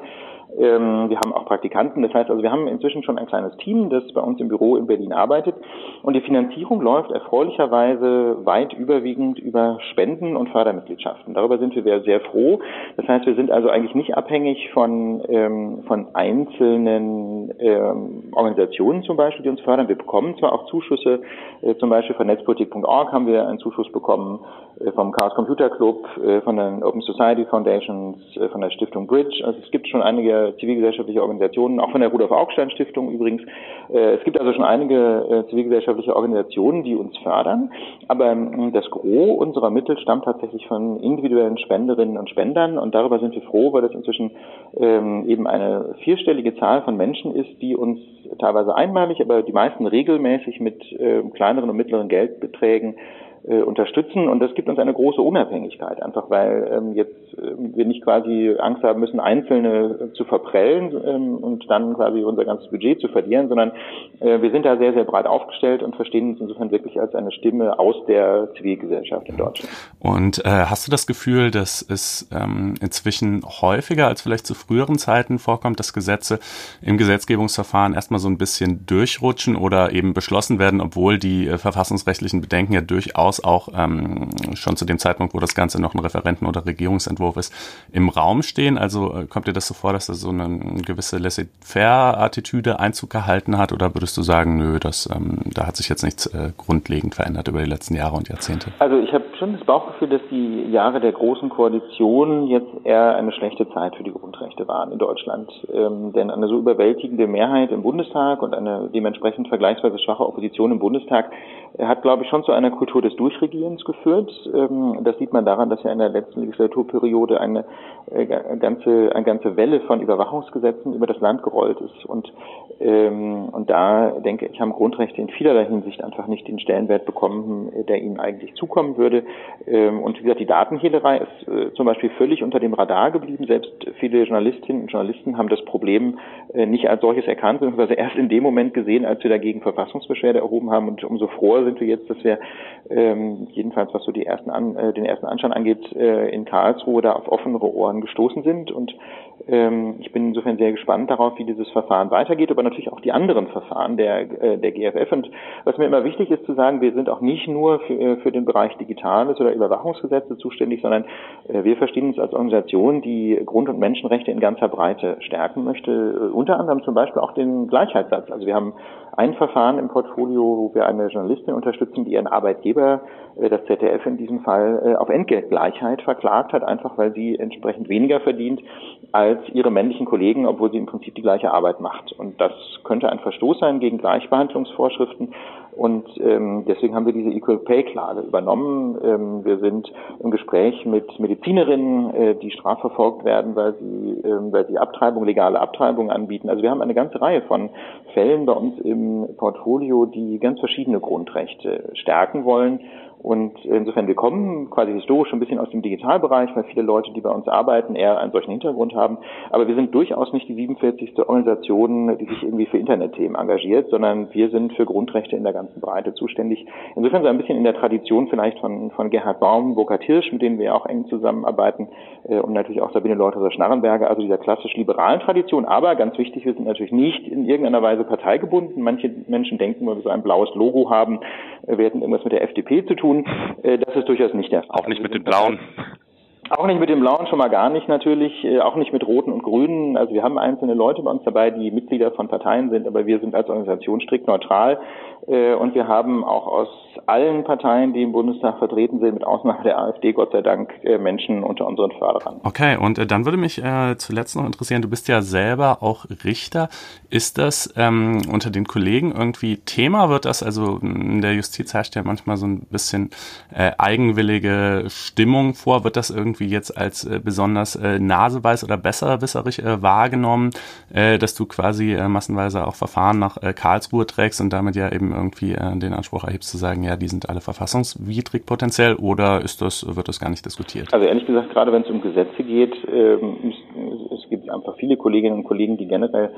Ähm, wir haben auch Praktikanten. Das heißt also, wir haben inzwischen schon ein kleines Team, das bei uns im Büro in Berlin arbeitet. Und die Finanzierung läuft erfreulicherweise weit überwiegend über Spenden und Fördermitgliedschaften. Darüber sind wir sehr froh. Das heißt, wir sind also eigentlich nicht abhängig von, ähm, von einzelnen äh, ähm, Organisationen zum Beispiel, die uns fördern. Wir bekommen zwar auch Zuschüsse, äh, zum Beispiel von netzpolitik.org haben wir einen Zuschuss bekommen, äh, vom Chaos Computer Club, äh, von den Open Society Foundations, äh, von der Stiftung Bridge. Also es gibt schon einige zivilgesellschaftliche Organisationen, auch von der Rudolf Augstein Stiftung übrigens. Äh, es gibt also schon einige äh, zivilgesellschaftliche Organisationen, die uns fördern. Aber ähm, das Gros unserer Mittel stammt tatsächlich von individuellen Spenderinnen und Spendern und darüber sind wir froh, weil das inzwischen ähm, eben eine vierstellige Zahl von Menschen ist, die die uns teilweise einmalig, aber die meisten regelmäßig mit äh, kleineren und mittleren Geldbeträgen äh, unterstützen und das gibt uns eine große Unabhängigkeit, einfach weil ähm, jetzt äh, wir nicht quasi Angst haben müssen, Einzelne äh, zu verprellen ähm, und dann quasi unser ganzes Budget zu verlieren, sondern äh, wir sind da sehr, sehr breit aufgestellt und verstehen uns insofern wirklich als eine Stimme aus der Zivilgesellschaft in Deutschland. Und äh, hast du das Gefühl, dass es ähm, inzwischen häufiger als vielleicht zu früheren Zeiten vorkommt, dass Gesetze im Gesetzgebungsverfahren erstmal so ein bisschen durchrutschen oder eben beschlossen werden, obwohl die äh, verfassungsrechtlichen Bedenken ja durchaus auch ähm, schon zu dem Zeitpunkt, wo das Ganze noch ein Referenten- oder Regierungsentwurf ist, im Raum stehen? Also äh, kommt dir das so vor, dass da so eine gewisse Laissez-faire-Attitüde Einzug gehalten hat? Oder würdest du sagen, nö, das, ähm, da hat sich jetzt nichts äh, grundlegend verändert über die letzten Jahre und Jahrzehnte? Also ich habe schon das Bauchgefühl, dass die Jahre der großen Koalition jetzt eher eine schlechte Zeit für die Grundrechte waren in Deutschland. Ähm, denn eine so überwältigende Mehrheit im Bundestag und eine dementsprechend vergleichsweise schwache Opposition im Bundestag hat, glaube ich, schon zu einer Kultur des Durchregierens geführt. Ähm, das sieht man daran, dass ja in der letzten Legislaturperiode eine äh, ganze, eine ganze Welle von Überwachungsgesetzen über das Land gerollt ist. Und, ähm, und da, denke ich, haben Grundrechte in vielerlei Hinsicht einfach nicht den Stellenwert bekommen, der ihnen eigentlich zukommen würde. Ähm, und wie gesagt, die Datenhehlerei ist äh, zum Beispiel völlig unter dem Radar geblieben. Selbst viele Journalistinnen und Journalisten haben das Problem äh, nicht als solches erkannt, beziehungsweise erst in dem Moment gesehen, als wir dagegen Verfassungsbeschwerde erhoben haben. Und umso froher sind wir jetzt, dass wir ähm, jedenfalls, was so die ersten An, äh, den ersten Anschein angeht, äh, in Karlsruhe da auf offenere Ohren gestoßen sind. Und ähm, ich bin insofern sehr gespannt darauf, wie dieses Verfahren weitergeht, aber natürlich auch die anderen Verfahren der, äh, der GFF. Und was mir immer wichtig ist zu sagen, wir sind auch nicht nur für, äh, für den Bereich Digitales oder Überwachungsgesetze zuständig, sondern äh, wir verstehen uns als Organisation, die Grund- und Menschenrechte in ganzer Breite stärken möchte, äh, unter anderem zum Beispiel auch den Gleichheitssatz. Also wir haben ein Verfahren im Portfolio, wo wir eine Journalistin unterstützen, die ihren Arbeitgeber, äh, das ZDF in diesem Fall, äh, auf Entgeltgleichheit verklagt hat, einfach weil sie entsprechend weniger verdient als ihre männlichen Kollegen, obwohl sie im Prinzip die gleiche Arbeit macht. Und das könnte ein Verstoß sein gegen Gleichbehandlungsvorschriften. Und ähm, deswegen haben wir diese Equal Pay Klage übernommen. Ähm, wir sind im Gespräch mit Medizinerinnen, äh, die strafverfolgt werden, weil sie, ähm, weil sie Abtreibung, legale Abtreibung anbieten. Also wir haben eine ganze Reihe von Fällen bei uns im Portfolio, die ganz verschiedene Grundrechte stärken wollen. Und insofern, wir kommen quasi historisch ein bisschen aus dem Digitalbereich, weil viele Leute, die bei uns arbeiten, eher einen solchen Hintergrund haben. Aber wir sind durchaus nicht die 47. Organisation, die sich irgendwie für Internetthemen engagiert, sondern wir sind für Grundrechte in der ganzen Breite zuständig. Insofern so ein bisschen in der Tradition vielleicht von, von Gerhard Baum, Burkhard Hirsch, mit denen wir auch eng zusammenarbeiten, äh, und natürlich auch Sabine Leutherer-Schnarrenberger, also dieser klassisch-liberalen Tradition. Aber ganz wichtig, wir sind natürlich nicht in irgendeiner Weise parteigebunden. Manche Menschen denken, weil wir so ein blaues Logo haben, äh, wir hätten irgendwas mit der FDP zu tun tun. Äh, das ist durchaus nicht der Fall. Auch nicht mit den Blauen. Auch nicht mit dem Blauen schon mal gar nicht natürlich, äh, auch nicht mit Roten und Grünen. Also wir haben einzelne Leute bei uns dabei, die Mitglieder von Parteien sind, aber wir sind als Organisation strikt neutral. Äh, und wir haben auch aus allen Parteien, die im Bundestag vertreten sind, mit Ausnahme der AfD, Gott sei Dank, äh, Menschen unter unseren Förderern. Okay, und dann würde mich zuletzt noch interessieren, du bist ja selber auch Richter. Ist das ähm, unter den Kollegen irgendwie Thema? Wird das, also in der Justiz herrscht ja manchmal so ein bisschen äh, eigenwillige Stimmung vor. Wird das irgendwie jetzt als äh, besonders äh, naseweiß oder besserwisserig äh, wahrgenommen, äh, dass du quasi äh, massenweise auch Verfahren nach äh, Karlsruhe trägst und damit ja eben irgendwie äh, den Anspruch erhebst zu sagen, ja, die sind alle verfassungswidrig potenziell oder ist das, wird das gar nicht diskutiert? Also ehrlich gesagt, gerade wenn es um Gesetze geht, ähm, es gibt einfach viele Kolleginnen und Kollegen, die generell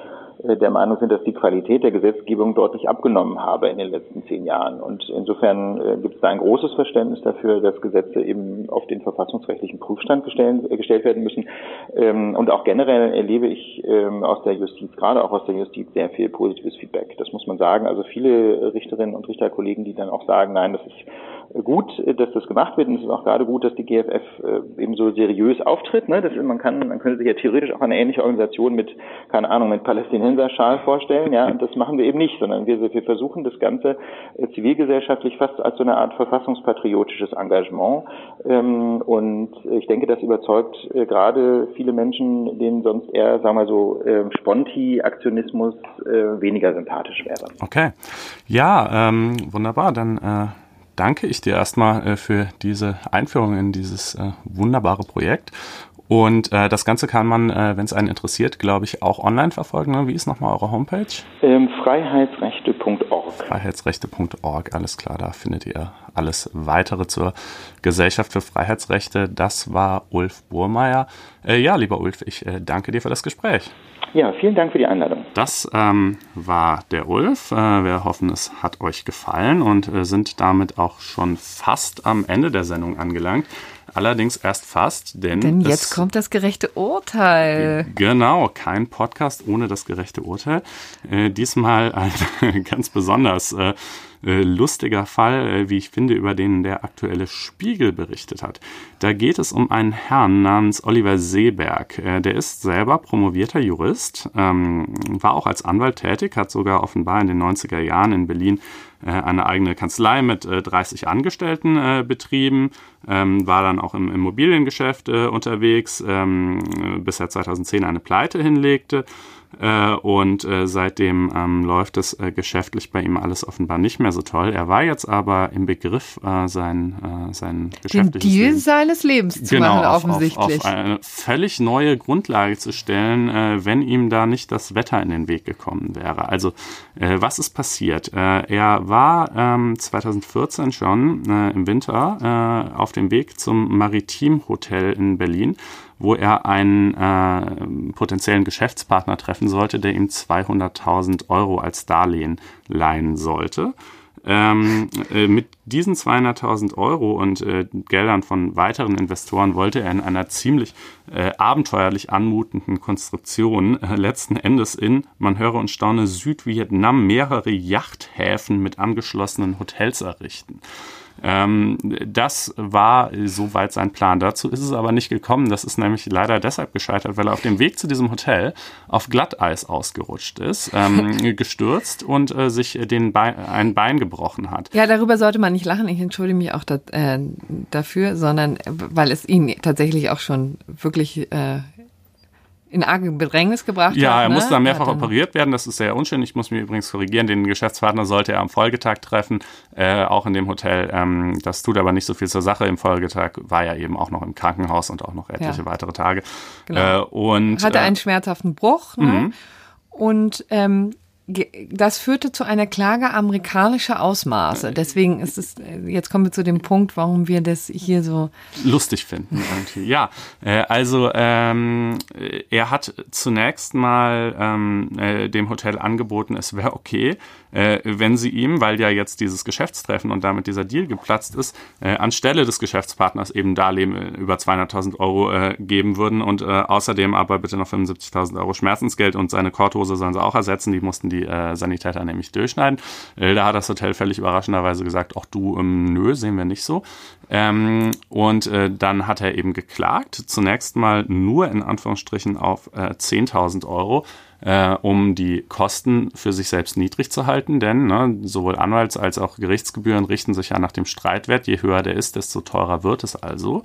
der Meinung sind, dass die Qualität der Gesetzgebung deutlich abgenommen habe in den letzten zehn Jahren. Und insofern äh, gibt es da ein großes Verständnis dafür, dass Gesetze eben auf den verfassungsrechtlichen Prüfstand gestellt, äh, gestellt werden müssen. Ähm, und auch generell erlebe ich ähm, aus der Justiz, gerade auch aus der Justiz, sehr viel positives Feedback. Das muss man sagen. Also viele Richterinnen und Richterkollegen, die dann auch sagen, nein, das ist gut, dass das gemacht wird. Und es ist auch gerade gut, dass die GFF eben so seriös auftritt. Ne? Das, man kann, man könnte sich ja theoretisch auch eine ähnliche Organisation mit, keine Ahnung, mit Palästinensern Mensa-Schal vorstellen, ja, und das machen wir eben nicht, sondern wir, wir versuchen das Ganze äh, zivilgesellschaftlich fast als so eine Art verfassungspatriotisches Engagement. Ähm, und ich denke, das überzeugt äh, gerade viele Menschen, denen sonst eher, sagen wir so, äh, Sponti-Aktionismus äh, weniger sympathisch wäre. Okay. Ja, ähm, wunderbar. Dann äh danke ich dir erstmal äh, für diese Einführung in dieses äh, wunderbare Projekt und äh, das Ganze kann man, äh, wenn es einen interessiert, glaube ich, auch online verfolgen. Ne? Wie ist nochmal eure Homepage? Ähm, freiheitsrechte.org. Freiheitsrechte.org, alles klar, da findet ihr alles weitere zur Gesellschaft für Freiheitsrechte. Das war Ulf Burmeier. Äh, ja, lieber Ulf, ich äh, danke dir für das Gespräch. Ja, vielen Dank für die Einladung. Das ähm, war der Ulf. Äh, wir hoffen, es hat euch gefallen und äh, sind damit auch schon fast am Ende der Sendung angelangt. Allerdings erst fast, denn. Denn jetzt kommt das gerechte Urteil. Genau, kein Podcast ohne das gerechte Urteil. Äh, diesmal ein ganz besonders äh, äh, lustiger Fall, äh, wie ich finde, über den der aktuelle Spiegel berichtet hat. Da geht es um einen Herrn namens Oliver Seeberg. Äh, der ist selber promovierter Jurist, ähm, war auch als Anwalt tätig, hat sogar offenbar in den 90er Jahren in Berlin eine eigene Kanzlei mit 30 Angestellten äh, betrieben, ähm, war dann auch im Immobiliengeschäft äh, unterwegs, ähm, bis er 2010 eine Pleite hinlegte Äh, und äh, seitdem ähm, läuft es äh, geschäftlich bei ihm alles offenbar nicht mehr so toll. Er war jetzt aber im Begriff, äh, sein, äh, sein geschäftliches Den Deal Leben, seines Lebens zu genau, machen, auf, offensichtlich. Auf, auf eine völlig neue Grundlage zu stellen, äh, wenn ihm da nicht das Wetter in den Weg gekommen wäre. Also was ist passiert? Er war ähm, 2014 schon äh, im Winter auf dem Weg zum Maritim Hotel in Berlin wo er einen äh, potenziellen Geschäftspartner treffen sollte, der ihm 200.000 Euro als Darlehen leihen sollte. Ähm, äh, mit diesen 200.000 Euro und äh, Geldern von weiteren Investoren wollte er in einer ziemlich äh, abenteuerlich anmutenden Konstruktion äh, letzten Endes in, man höre und staune, Südvietnam mehrere Yachthäfen mit angeschlossenen Hotels errichten. Ähm, das war soweit sein Plan. Dazu ist es aber nicht gekommen. Das ist nämlich leider deshalb gescheitert, weil er auf dem Weg zu diesem Hotel auf Glatteis ausgerutscht ist, ähm, gestürzt und äh, sich den Bein, ein Bein gebrochen hat. Ja, darüber sollte man nicht lachen. Ich entschuldige mich auch da, äh, dafür, sondern äh, weil es ihn tatsächlich auch schon wirklich äh, in arge Bedrängnis gebracht Ja, hat. er ne? musste dann mehrfach dann- operiert werden. Das ist sehr unschön. Ich muss mich übrigens korrigieren. Den Geschäftspartner sollte er am Folgetag treffen, äh, auch in dem Hotel. Ähm, das tut aber nicht so viel zur Sache. Im Folgetag war er eben auch noch im Krankenhaus und auch noch etliche Ja. weitere Tage. Genau. Äh, und hatte äh, einen schmerzhaften Bruch. Ne? Mhm. Und ähm, das führte zu einer Klage amerikanischer Ausmaße. Deswegen ist es, äh, jetzt kommen wir zu dem Punkt, warum wir das hier so lustig finden. Irgendwie. Ja, äh, also ähm, äh, er hat zunächst mal ähm, äh, dem Hotel angeboten, es wäre okay, äh, wenn sie ihm, weil ja jetzt dieses Geschäftstreffen und damit dieser Deal geplatzt ist, äh, anstelle des Geschäftspartners eben Darlehen über 200.000 Euro geben würden und außerdem aber bitte noch 75.000 Euro Schmerzensgeld und seine Korthose sollen sie auch ersetzen. Die mussten die äh, Sanitäter nämlich durchschneiden. Da hat das Hotel völlig überraschenderweise gesagt, auch du, ähm, nö, sehen wir nicht so. Ähm, und äh, dann hat er eben geklagt, zunächst mal nur in Anführungsstrichen auf äh, 10.000 Euro, äh, um die Kosten für sich selbst niedrig zu halten, denn ne, sowohl Anwalts- als auch Gerichtsgebühren richten sich ja nach dem Streitwert. Je höher der ist, desto teurer wird es also.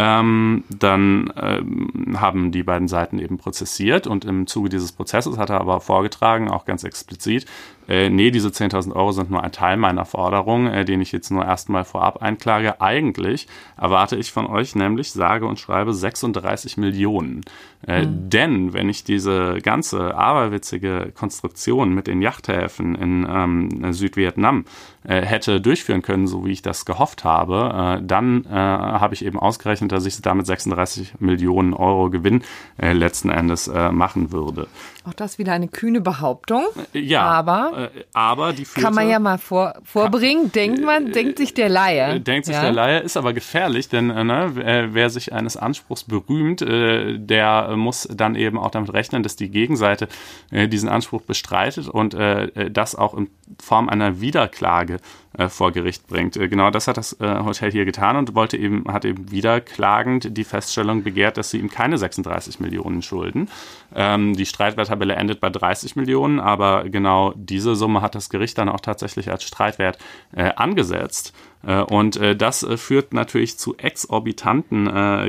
Ähm, dann ähm, haben die beiden Seiten eben prozessiert und im Zuge dieses Prozesses hat er aber vorgetragen, auch ganz explizit, äh, nee, diese 10.000 Euro sind nur ein Teil meiner Forderung, äh, den ich jetzt nur erstmal vorab einklage. Eigentlich erwarte ich von euch nämlich, sage und schreibe 36 Millionen. Äh, Denn wenn ich diese ganze aberwitzige Konstruktion mit den Yachthäfen in ähm, Südvietnam hätte durchführen können, so wie ich das gehofft habe, äh, dann äh, habe ich eben ausgerechnet, dass ich damit 36 Millionen Euro Gewinn äh, letzten Endes äh, machen würde. Auch das wieder eine kühne Behauptung. Ja, Aber äh, aber die führte, kann man ja mal vor, vorbringen. Denkt man, denkt sich der Laie. Äh, Denkt sich ja? der Laie, ist aber gefährlich, denn äh, ne, äh, wer sich eines Anspruchs berühmt, äh, der äh, muss dann eben auch damit rechnen, dass die Gegenseite äh, diesen Anspruch bestreitet und äh, äh, das auch in Form einer Wiederklage äh, vor Gericht bringt. Äh, genau das hat das äh, Hotel hier getan und wollte eben, hat eben wieder klagend die Feststellung begehrt, dass sie ihm keine 36 Millionen schulden. Ähm, die Streitwerttabelle endet bei 30 Millionen, aber genau diese Summe hat das Gericht dann auch tatsächlich als Streitwert angesetzt. Äh, und äh, das äh, führt natürlich zu exorbitanten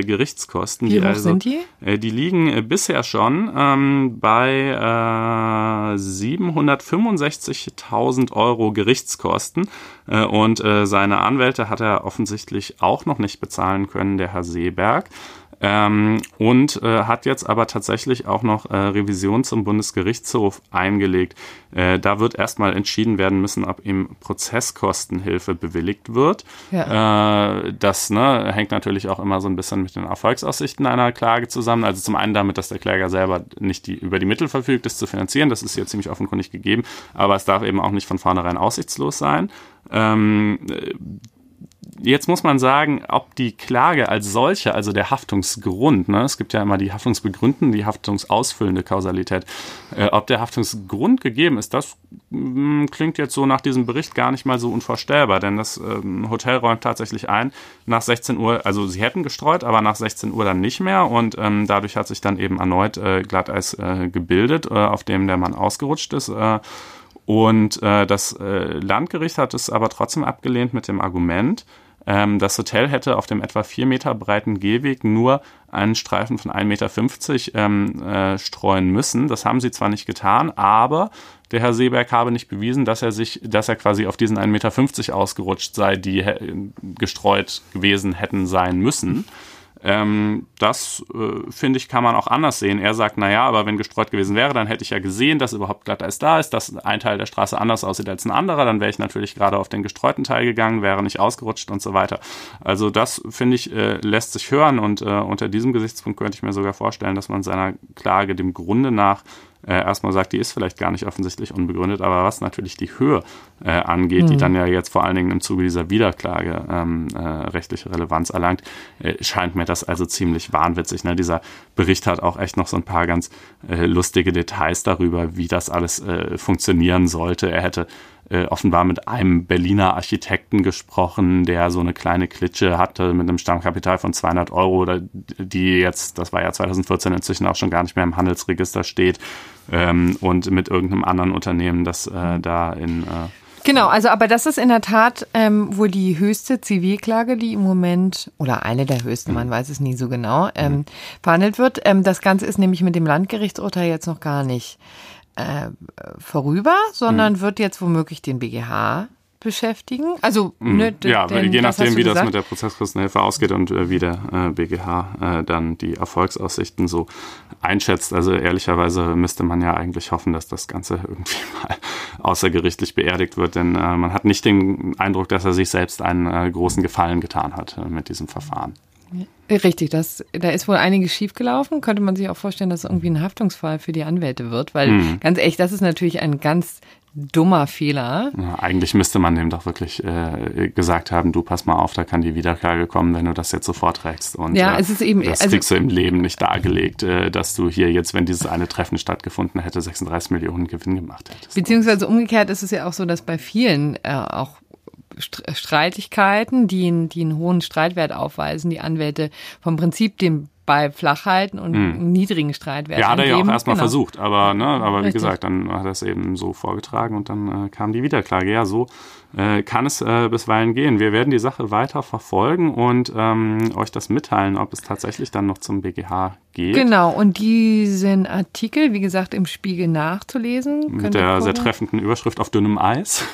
Gerichtskosten. Wie hoch also, sind die? Die liegen bisher schon ähm, bei äh, 765.000 Euro Gerichtskosten. Und äh, seine Anwälte hat er offensichtlich auch noch nicht bezahlen können, der Herr Seeberg. Ähm, und äh, hat jetzt aber tatsächlich auch noch äh, Revision zum Bundesgerichtshof eingelegt. Äh, da wird erstmal entschieden werden müssen, ob ihm Prozesskostenhilfe bewilligt wird. Ja. Äh, das ne, hängt natürlich auch immer so ein bisschen mit den Erfolgsaussichten einer Klage zusammen. Also zum einen damit, dass der Kläger selber nicht die, über die Mittel verfügt, das zu finanzieren. Das ist hier ziemlich offenkundig gegeben. Aber es darf eben auch nicht von vornherein aussichtslos sein. Ähm, Jetzt muss man sagen, ob die Klage als solche, also der Haftungsgrund, ne, es gibt ja immer die haftungsbegründende, die haftungsausfüllende Kausalität, äh, ob der Haftungsgrund gegeben ist, das mh, klingt jetzt so nach diesem Bericht gar nicht mal so unvorstellbar, denn das ähm, Hotel räumt tatsächlich ein nach 16 Uhr, also sie hätten gestreut, aber nach 16 Uhr dann nicht mehr und ähm, dadurch hat sich dann eben erneut äh, Glatteis äh, gebildet, äh, auf dem der Mann ausgerutscht ist. Äh, und äh, das äh, Landgericht hat es aber trotzdem abgelehnt mit dem Argument, das Hotel hätte auf dem etwa vier Meter breiten Gehweg nur einen Streifen von 1,50 Meter ähm, äh, streuen müssen. Das haben sie zwar nicht getan, aber der Herr Seeberg habe nicht bewiesen, dass er sich, dass er quasi auf diesen 1,50 Meter ausgerutscht sei, die gestreut gewesen hätten sein müssen. Ähm, das, äh, finde ich, kann man auch anders sehen. Er sagt, naja, aber wenn gestreut gewesen wäre, dann hätte ich ja gesehen, dass überhaupt Glatteis da ist, dass ein Teil der Straße anders aussieht als ein anderer, dann wäre ich natürlich gerade auf den gestreuten Teil gegangen, wäre nicht ausgerutscht und so weiter. Also das, finde ich, äh, lässt sich hören und äh, unter diesem Gesichtspunkt könnte ich mir sogar vorstellen, dass man seiner Klage dem Grunde nach äh, erstmal sagt, die ist vielleicht gar nicht offensichtlich unbegründet, aber was natürlich die Höhe äh, angeht, mhm. die dann ja jetzt vor allen Dingen im Zuge dieser Wiederklage ähm, äh, rechtliche Relevanz erlangt, äh, scheint mir das also ziemlich wahnwitzig. Ne? Dieser Bericht hat auch echt noch so ein paar ganz äh, lustige Details darüber, wie das alles äh, funktionieren sollte. Er hätte äh, offenbar mit einem Berliner Architekten gesprochen, der so eine kleine Klitsche hatte mit einem Stammkapital von 200 Euro, die jetzt, das war ja 2014 inzwischen auch schon gar nicht mehr im Handelsregister steht ähm, und mit irgendeinem anderen Unternehmen, das äh, da in äh, Genau, also aber das ist in der Tat ähm, wohl die höchste Zivilklage, die im Moment, oder eine der höchsten, man weiß es nie so genau, ähm, verhandelt wird. Ähm, das Ganze ist nämlich mit dem Landgerichtsurteil jetzt noch gar nicht äh, vorüber, sondern mhm. wird jetzt womöglich den BGH beschäftigen. Also mhm. ne, ja, denn, je nachdem, wie gesagt? das mit der Prozesskostenhilfe ausgeht und äh, wie der äh, BGH äh, dann die Erfolgsaussichten so einschätzt. Also ehrlicherweise müsste man ja eigentlich hoffen, dass das Ganze irgendwie mal außergerichtlich beerdigt wird, denn äh, man hat nicht den Eindruck, dass er sich selbst einen äh, großen Gefallen getan hat äh, mit diesem Verfahren. Richtig, das, da ist wohl einiges schiefgelaufen. Könnte man sich auch vorstellen, dass es irgendwie ein Haftungsfall für die Anwälte wird, weil mhm. ganz ehrlich, das ist natürlich ein ganz dummer Fehler. Ja, eigentlich müsste man dem doch wirklich äh, gesagt haben, du pass mal auf, da kann die Wiederklage kommen, wenn du das jetzt so vorträgst. Und ja, äh, es ist eben, das also, kriegst du im Leben nicht dargelegt, äh, dass du hier jetzt, wenn dieses eine Treffen stattgefunden hätte, 36 Millionen Gewinn gemacht hättest. Beziehungsweise umgekehrt ist es ja auch so, dass bei vielen äh, auch Streitigkeiten, die, die einen hohen Streitwert aufweisen, die Anwälte vom Prinzip dem bei flach halten und hm. niedrigen Streitwert. Ja, hat er ja auch erstmal genau. versucht, aber, ne, aber wie gesagt, dann hat er es eben so vorgetragen und dann äh, kam die Wiederklage. Ja, so äh, kann es äh, bisweilen gehen. Wir werden die Sache weiter verfolgen und ähm, euch das mitteilen, ob es tatsächlich dann noch zum BGH geht. Genau, und diesen Artikel, wie gesagt, im Spiegel nachzulesen. Mit der sehr treffenden Überschrift auf dünnem Eis.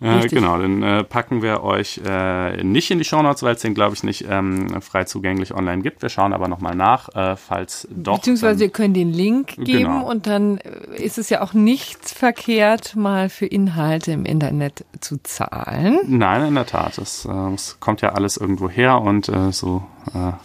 Äh, genau, dann äh, packen wir euch äh, nicht in die Shownotes, weil es den, glaube ich, nicht ähm, frei zugänglich online gibt. Wir schauen aber nochmal nach, äh, falls doch. Beziehungsweise ihr könnt den Link geben genau. und dann äh, ist es ja auch nichts verkehrt, mal für Inhalte im Internet zu zahlen. Nein, in der Tat. Das, äh, kommt ja alles irgendwo her und so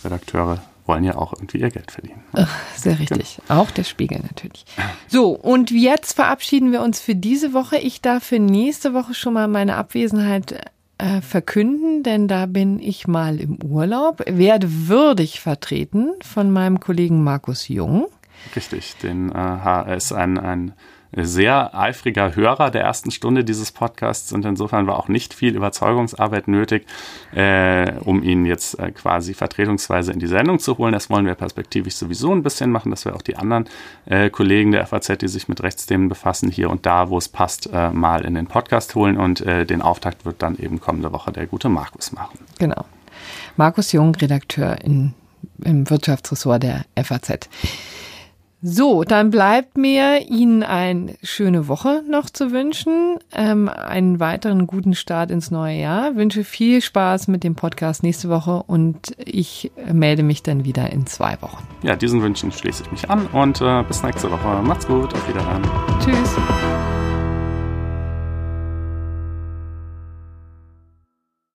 Redakteure wollen ja auch irgendwie ihr Geld verdienen. Ach, sehr richtig. Genau. Auch der Spiegel natürlich. So, und jetzt verabschieden wir uns für diese Woche. Ich darf für nächste Woche schon mal meine Abwesenheit äh, verkünden, denn da bin ich mal im Urlaub, werde würdig vertreten von meinem Kollegen Markus Jung. Richtig, den äh, ist ein, ein sehr eifriger Hörer der ersten Stunde dieses Podcasts und insofern war auch nicht viel Überzeugungsarbeit nötig, äh, um ihn jetzt äh, quasi vertretungsweise in die Sendung zu holen. Das wollen wir perspektivisch sowieso ein bisschen machen, dass wir auch die anderen äh, Kollegen der FAZ, die sich mit Rechtsthemen befassen, hier und da, wo es passt, äh, mal in den Podcast holen und äh, den Auftakt wird dann eben kommende Woche der gute Markus machen. Genau. Markus Jung, Redakteur in, im Wirtschaftsressort der FAZ. So, dann bleibt mir Ihnen eine schöne Woche noch zu wünschen, ähm, einen weiteren guten Start ins neue Jahr. Wünsche viel Spaß mit dem Podcast nächste Woche und ich melde mich dann wieder in zwei Wochen. Ja, diesen Wünschen schließe ich mich an und äh, bis nächste Woche. Macht's gut, auf Wiederhören. Tschüss.